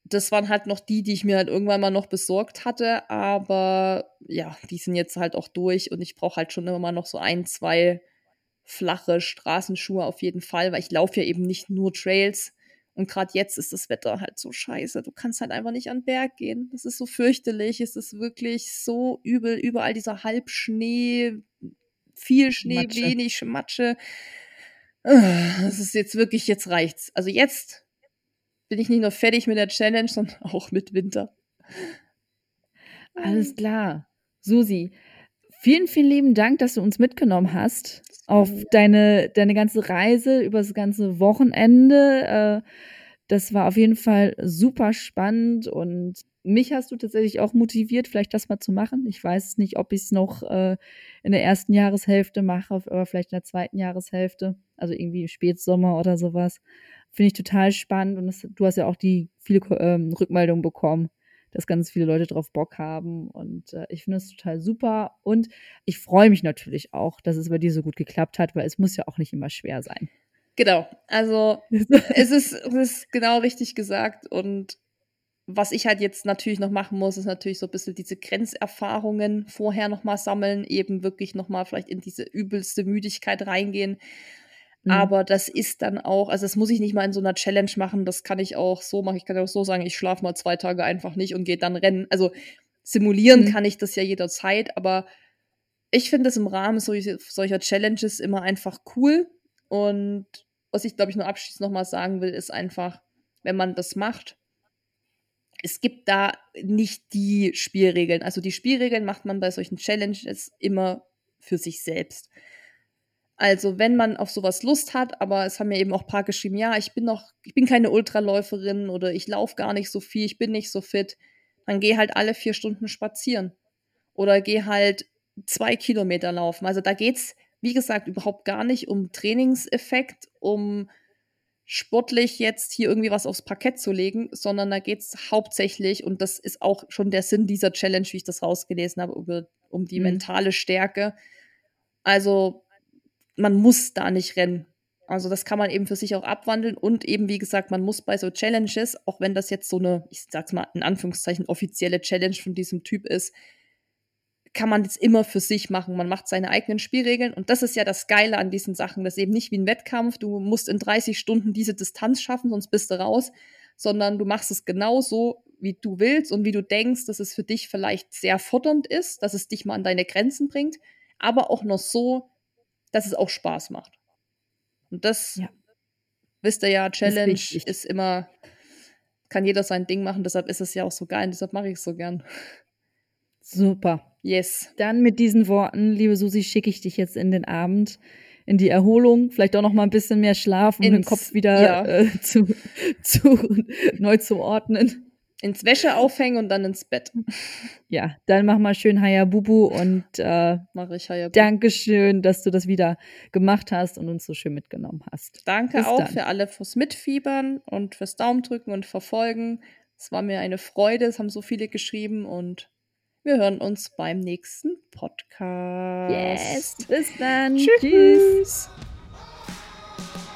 Das waren halt noch die, die ich mir halt irgendwann mal noch besorgt hatte, aber ja, die sind jetzt halt auch durch und ich brauche halt schon immer mal noch so ein, zwei flache Straßenschuhe auf jeden Fall, weil ich laufe ja eben nicht nur Trails und gerade jetzt ist das Wetter halt so scheiße. Du kannst halt einfach nicht an den Berg gehen. Das ist so fürchterlich. Es ist wirklich so übel. Überall dieser Halbschnee, viel Schnee, Matsche. wenig Matsche. Das ist jetzt wirklich, jetzt reicht's. Also jetzt bin ich nicht nur fertig mit der Challenge, sondern auch mit Winter. Alles klar. Susi, vielen, vielen lieben Dank, dass du uns mitgenommen hast auf deine, deine ganze Reise über das ganze Wochenende. Äh, Das war auf jeden Fall super spannend und mich hast du tatsächlich auch motiviert, vielleicht das mal zu machen. Ich weiß nicht, ob ich es noch äh, in der ersten Jahreshälfte mache, aber vielleicht in der zweiten Jahreshälfte, also irgendwie im Spätsommer oder sowas. Finde ich total spannend und das, du hast ja auch die viele ähm, Rückmeldungen bekommen, dass ganz viele Leute drauf Bock haben und äh, ich finde es total super und ich freue mich natürlich auch, dass es bei dir so gut geklappt hat, weil es muss ja auch nicht immer schwer sein. Genau. Also es ist, es ist genau richtig gesagt. Und was ich halt jetzt natürlich noch machen muss, ist natürlich so ein bisschen diese Grenzerfahrungen vorher nochmal sammeln, eben wirklich nochmal vielleicht in diese übelste Müdigkeit reingehen. Mhm. Aber das ist dann auch, also das muss ich nicht mal in so einer Challenge machen, das kann ich auch so machen. Ich kann auch so sagen, ich schlafe mal zwei Tage einfach nicht und gehe dann rennen. Also simulieren Mhm. kann ich das ja jederzeit, aber ich finde es im Rahmen solcher, solcher Challenges immer einfach cool. Und was ich, glaube ich, nur abschließend nochmal sagen will, ist einfach, wenn man das macht, es gibt da nicht die Spielregeln. Also die Spielregeln macht man bei solchen Challenges immer für sich selbst. Also wenn man auf sowas Lust hat, aber es haben mir eben auch ein paar geschrieben, ja, ich bin noch, ich bin keine Ultraläuferin oder ich laufe gar nicht so viel, ich bin nicht so fit, dann geh halt alle vier Stunden spazieren. Oder geh halt zwei Kilometer laufen. Also da geht's, wie gesagt, überhaupt gar nicht um Trainingseffekt, um sportlich jetzt hier irgendwie was aufs Parkett zu legen, sondern da geht's hauptsächlich, und das ist auch schon der Sinn dieser Challenge, wie ich das rausgelesen habe, über, um die Mhm. mentale Stärke. Also man muss da nicht rennen. Also das kann man eben für sich auch abwandeln und eben, wie gesagt, man muss bei so Challenges, auch wenn das jetzt so eine, ich sag's mal in Anführungszeichen, offizielle Challenge von diesem Typ ist, kann man das immer für sich machen. Man macht seine eigenen Spielregeln und das ist ja das Geile an diesen Sachen. Das ist eben nicht wie ein Wettkampf, du musst in 30 Stunden diese Distanz schaffen, sonst bist du raus, sondern du machst es genauso, wie du willst und wie du denkst, dass es für dich vielleicht sehr fordernd ist, dass es dich mal an deine Grenzen bringt, aber auch noch so, dass es auch Spaß macht. Und das, Ja. wisst ihr ja, Challenge wichtig. ist immer, kann jeder sein Ding machen, deshalb ist es ja auch so geil, deshalb mache ich es so gern. Super. Yes. Dann mit diesen Worten, liebe Susi, schicke ich dich jetzt in den Abend, in die Erholung, vielleicht auch noch mal ein bisschen mehr Schlaf, um den Ins- Kopf wieder ja. äh, zu, zu neu zu ordnen. Ins Wäsche aufhängen und dann ins Bett. Ja, dann mach mal schön Hayabubu und äh, Mache ich ja. Dankeschön, dass du das wieder gemacht hast und uns so schön mitgenommen hast. Danke Bis auch dann. für alle fürs Mitfiebern und fürs Daumendrücken und Verfolgen. Es war mir eine Freude, es haben so viele geschrieben und wir hören uns beim nächsten Podcast. Bis dann. Tschüss. Tschüss.